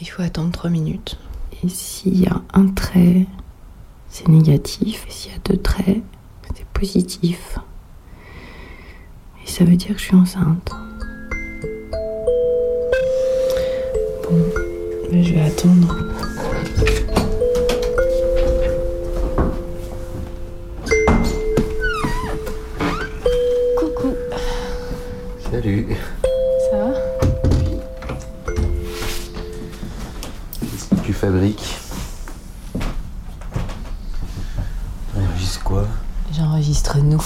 [SPEAKER 12] Il faut attendre 3 minutes. Et s'il y a un trait, c'est négatif. Et s'il y a deux traits, c'est positif. Et ça veut dire que je suis enceinte. Bon, je vais attendre. Coucou,
[SPEAKER 38] Salut. Fabriques Enregistre quoi?
[SPEAKER 12] J'enregistre nous.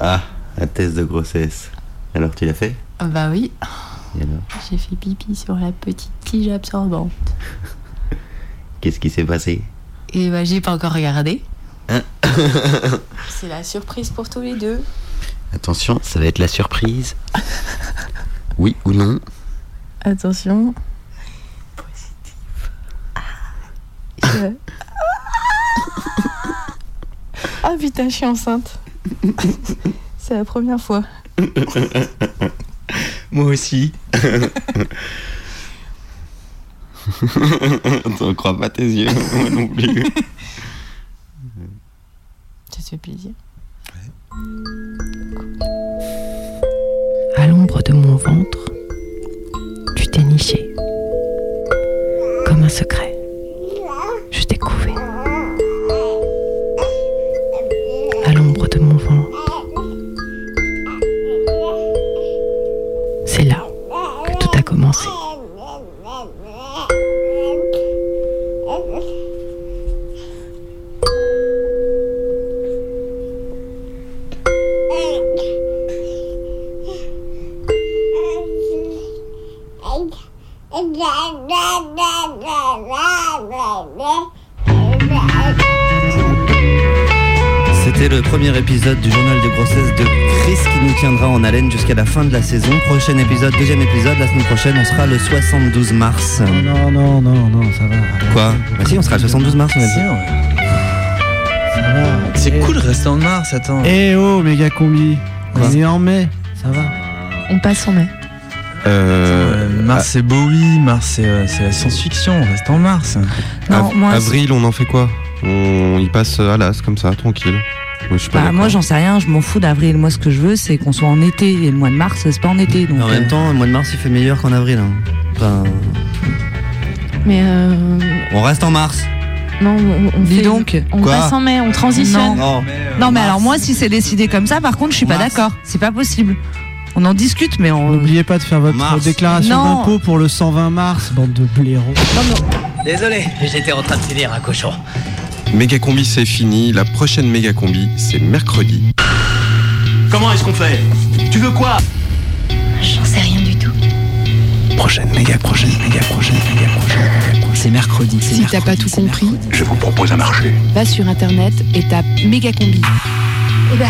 [SPEAKER 38] Ah, un test de grossesse. Alors tu l'as fait?
[SPEAKER 12] Bah oui,
[SPEAKER 38] Et alors?
[SPEAKER 12] J'ai fait pipi sur la petite tige absorbante.
[SPEAKER 38] Qu'est-ce qui s'est passé?
[SPEAKER 12] Et bah j'ai pas encore regardé.
[SPEAKER 38] Hein
[SPEAKER 12] C'est la surprise pour tous les deux.
[SPEAKER 38] Attention, ça va être la surprise. Oui ou non?
[SPEAKER 12] Attention. Je- Ah putain, je suis enceinte. C'est la première fois.
[SPEAKER 38] Moi aussi. T'en crois pas tes yeux, moi non plus.
[SPEAKER 1] C'était le premier épisode du journal de grossesse de Chris qui nous tiendra en haleine jusqu'à la fin de la saison. Prochain épisode, deuxième épisode, la semaine prochaine, on sera le 72 mars.
[SPEAKER 14] Non, non, non, non, ça va.
[SPEAKER 1] Quoi? Bah si, on sera le 72 mars, on a dit.
[SPEAKER 27] C'est cool, rester en mars, attends.
[SPEAKER 14] Eh oh, méga combi.
[SPEAKER 27] Quoi?
[SPEAKER 14] On est en mai, ça va.
[SPEAKER 12] On passe en mai.
[SPEAKER 27] Euh, mars c'est Bowie, Mars c'est euh, c'est la science-fiction, on reste en mars.
[SPEAKER 28] Non, moi,
[SPEAKER 16] Avril, on en fait quoi? On y passe à l'as comme ça, tranquille. Moi, je suis pas
[SPEAKER 28] Bah, moi, j'en sais rien, je m'en fous d'avril. Moi, ce que je veux, c'est qu'on soit en été. Et le mois de mars, c'est pas en été. Donc,
[SPEAKER 1] En même
[SPEAKER 28] euh,
[SPEAKER 1] temps, le mois de mars, il fait meilleur qu'en avril. hein. Enfin,
[SPEAKER 12] Mais euh,
[SPEAKER 1] on reste en mars.
[SPEAKER 12] non, on, on
[SPEAKER 28] Dis
[SPEAKER 12] fait-
[SPEAKER 28] donc.
[SPEAKER 12] On
[SPEAKER 1] Quoi
[SPEAKER 12] passe en mai, on transitionne.
[SPEAKER 28] Non. non, mais alors moi, si c'est décidé comme ça, par contre, je suis pas d'accord. C'est pas possible. On en discute, mais on.
[SPEAKER 14] N'oubliez pas de faire votre
[SPEAKER 1] Mars.
[SPEAKER 14] déclaration
[SPEAKER 28] Non.
[SPEAKER 14] d'impôt pour le 120 mars, bande de blaireaux.
[SPEAKER 39] Désolé, j'étais en train de finir un cochon.
[SPEAKER 16] Méga combi, c'est fini. La prochaine méga combi, c'est mercredi.
[SPEAKER 39] Comment est-ce qu'on fait? Tu veux quoi?
[SPEAKER 12] J'en sais rien du tout.
[SPEAKER 27] Prochaine, méga prochaine, méga prochaine, méga prochaine.
[SPEAKER 40] C'est mercredi. c'est
[SPEAKER 41] Si t'as pas tout compris,
[SPEAKER 42] Je vous propose un marché.
[SPEAKER 41] va sur internet et tape méga combi.
[SPEAKER 18] Eh ben,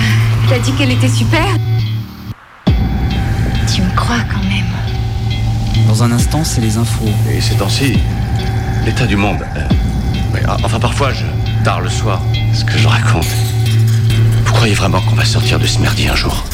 [SPEAKER 18] t'as dit qu'elle était super
[SPEAKER 12] Tu me crois quand même.
[SPEAKER 40] Dans un instant, c'est les infos.
[SPEAKER 43] Et ces temps-ci, l'état du monde. euh, ah, enfin, parfois, je tard le soir, ce que je raconte. Vous croyez vraiment qu'on va sortir de ce merdier un jour?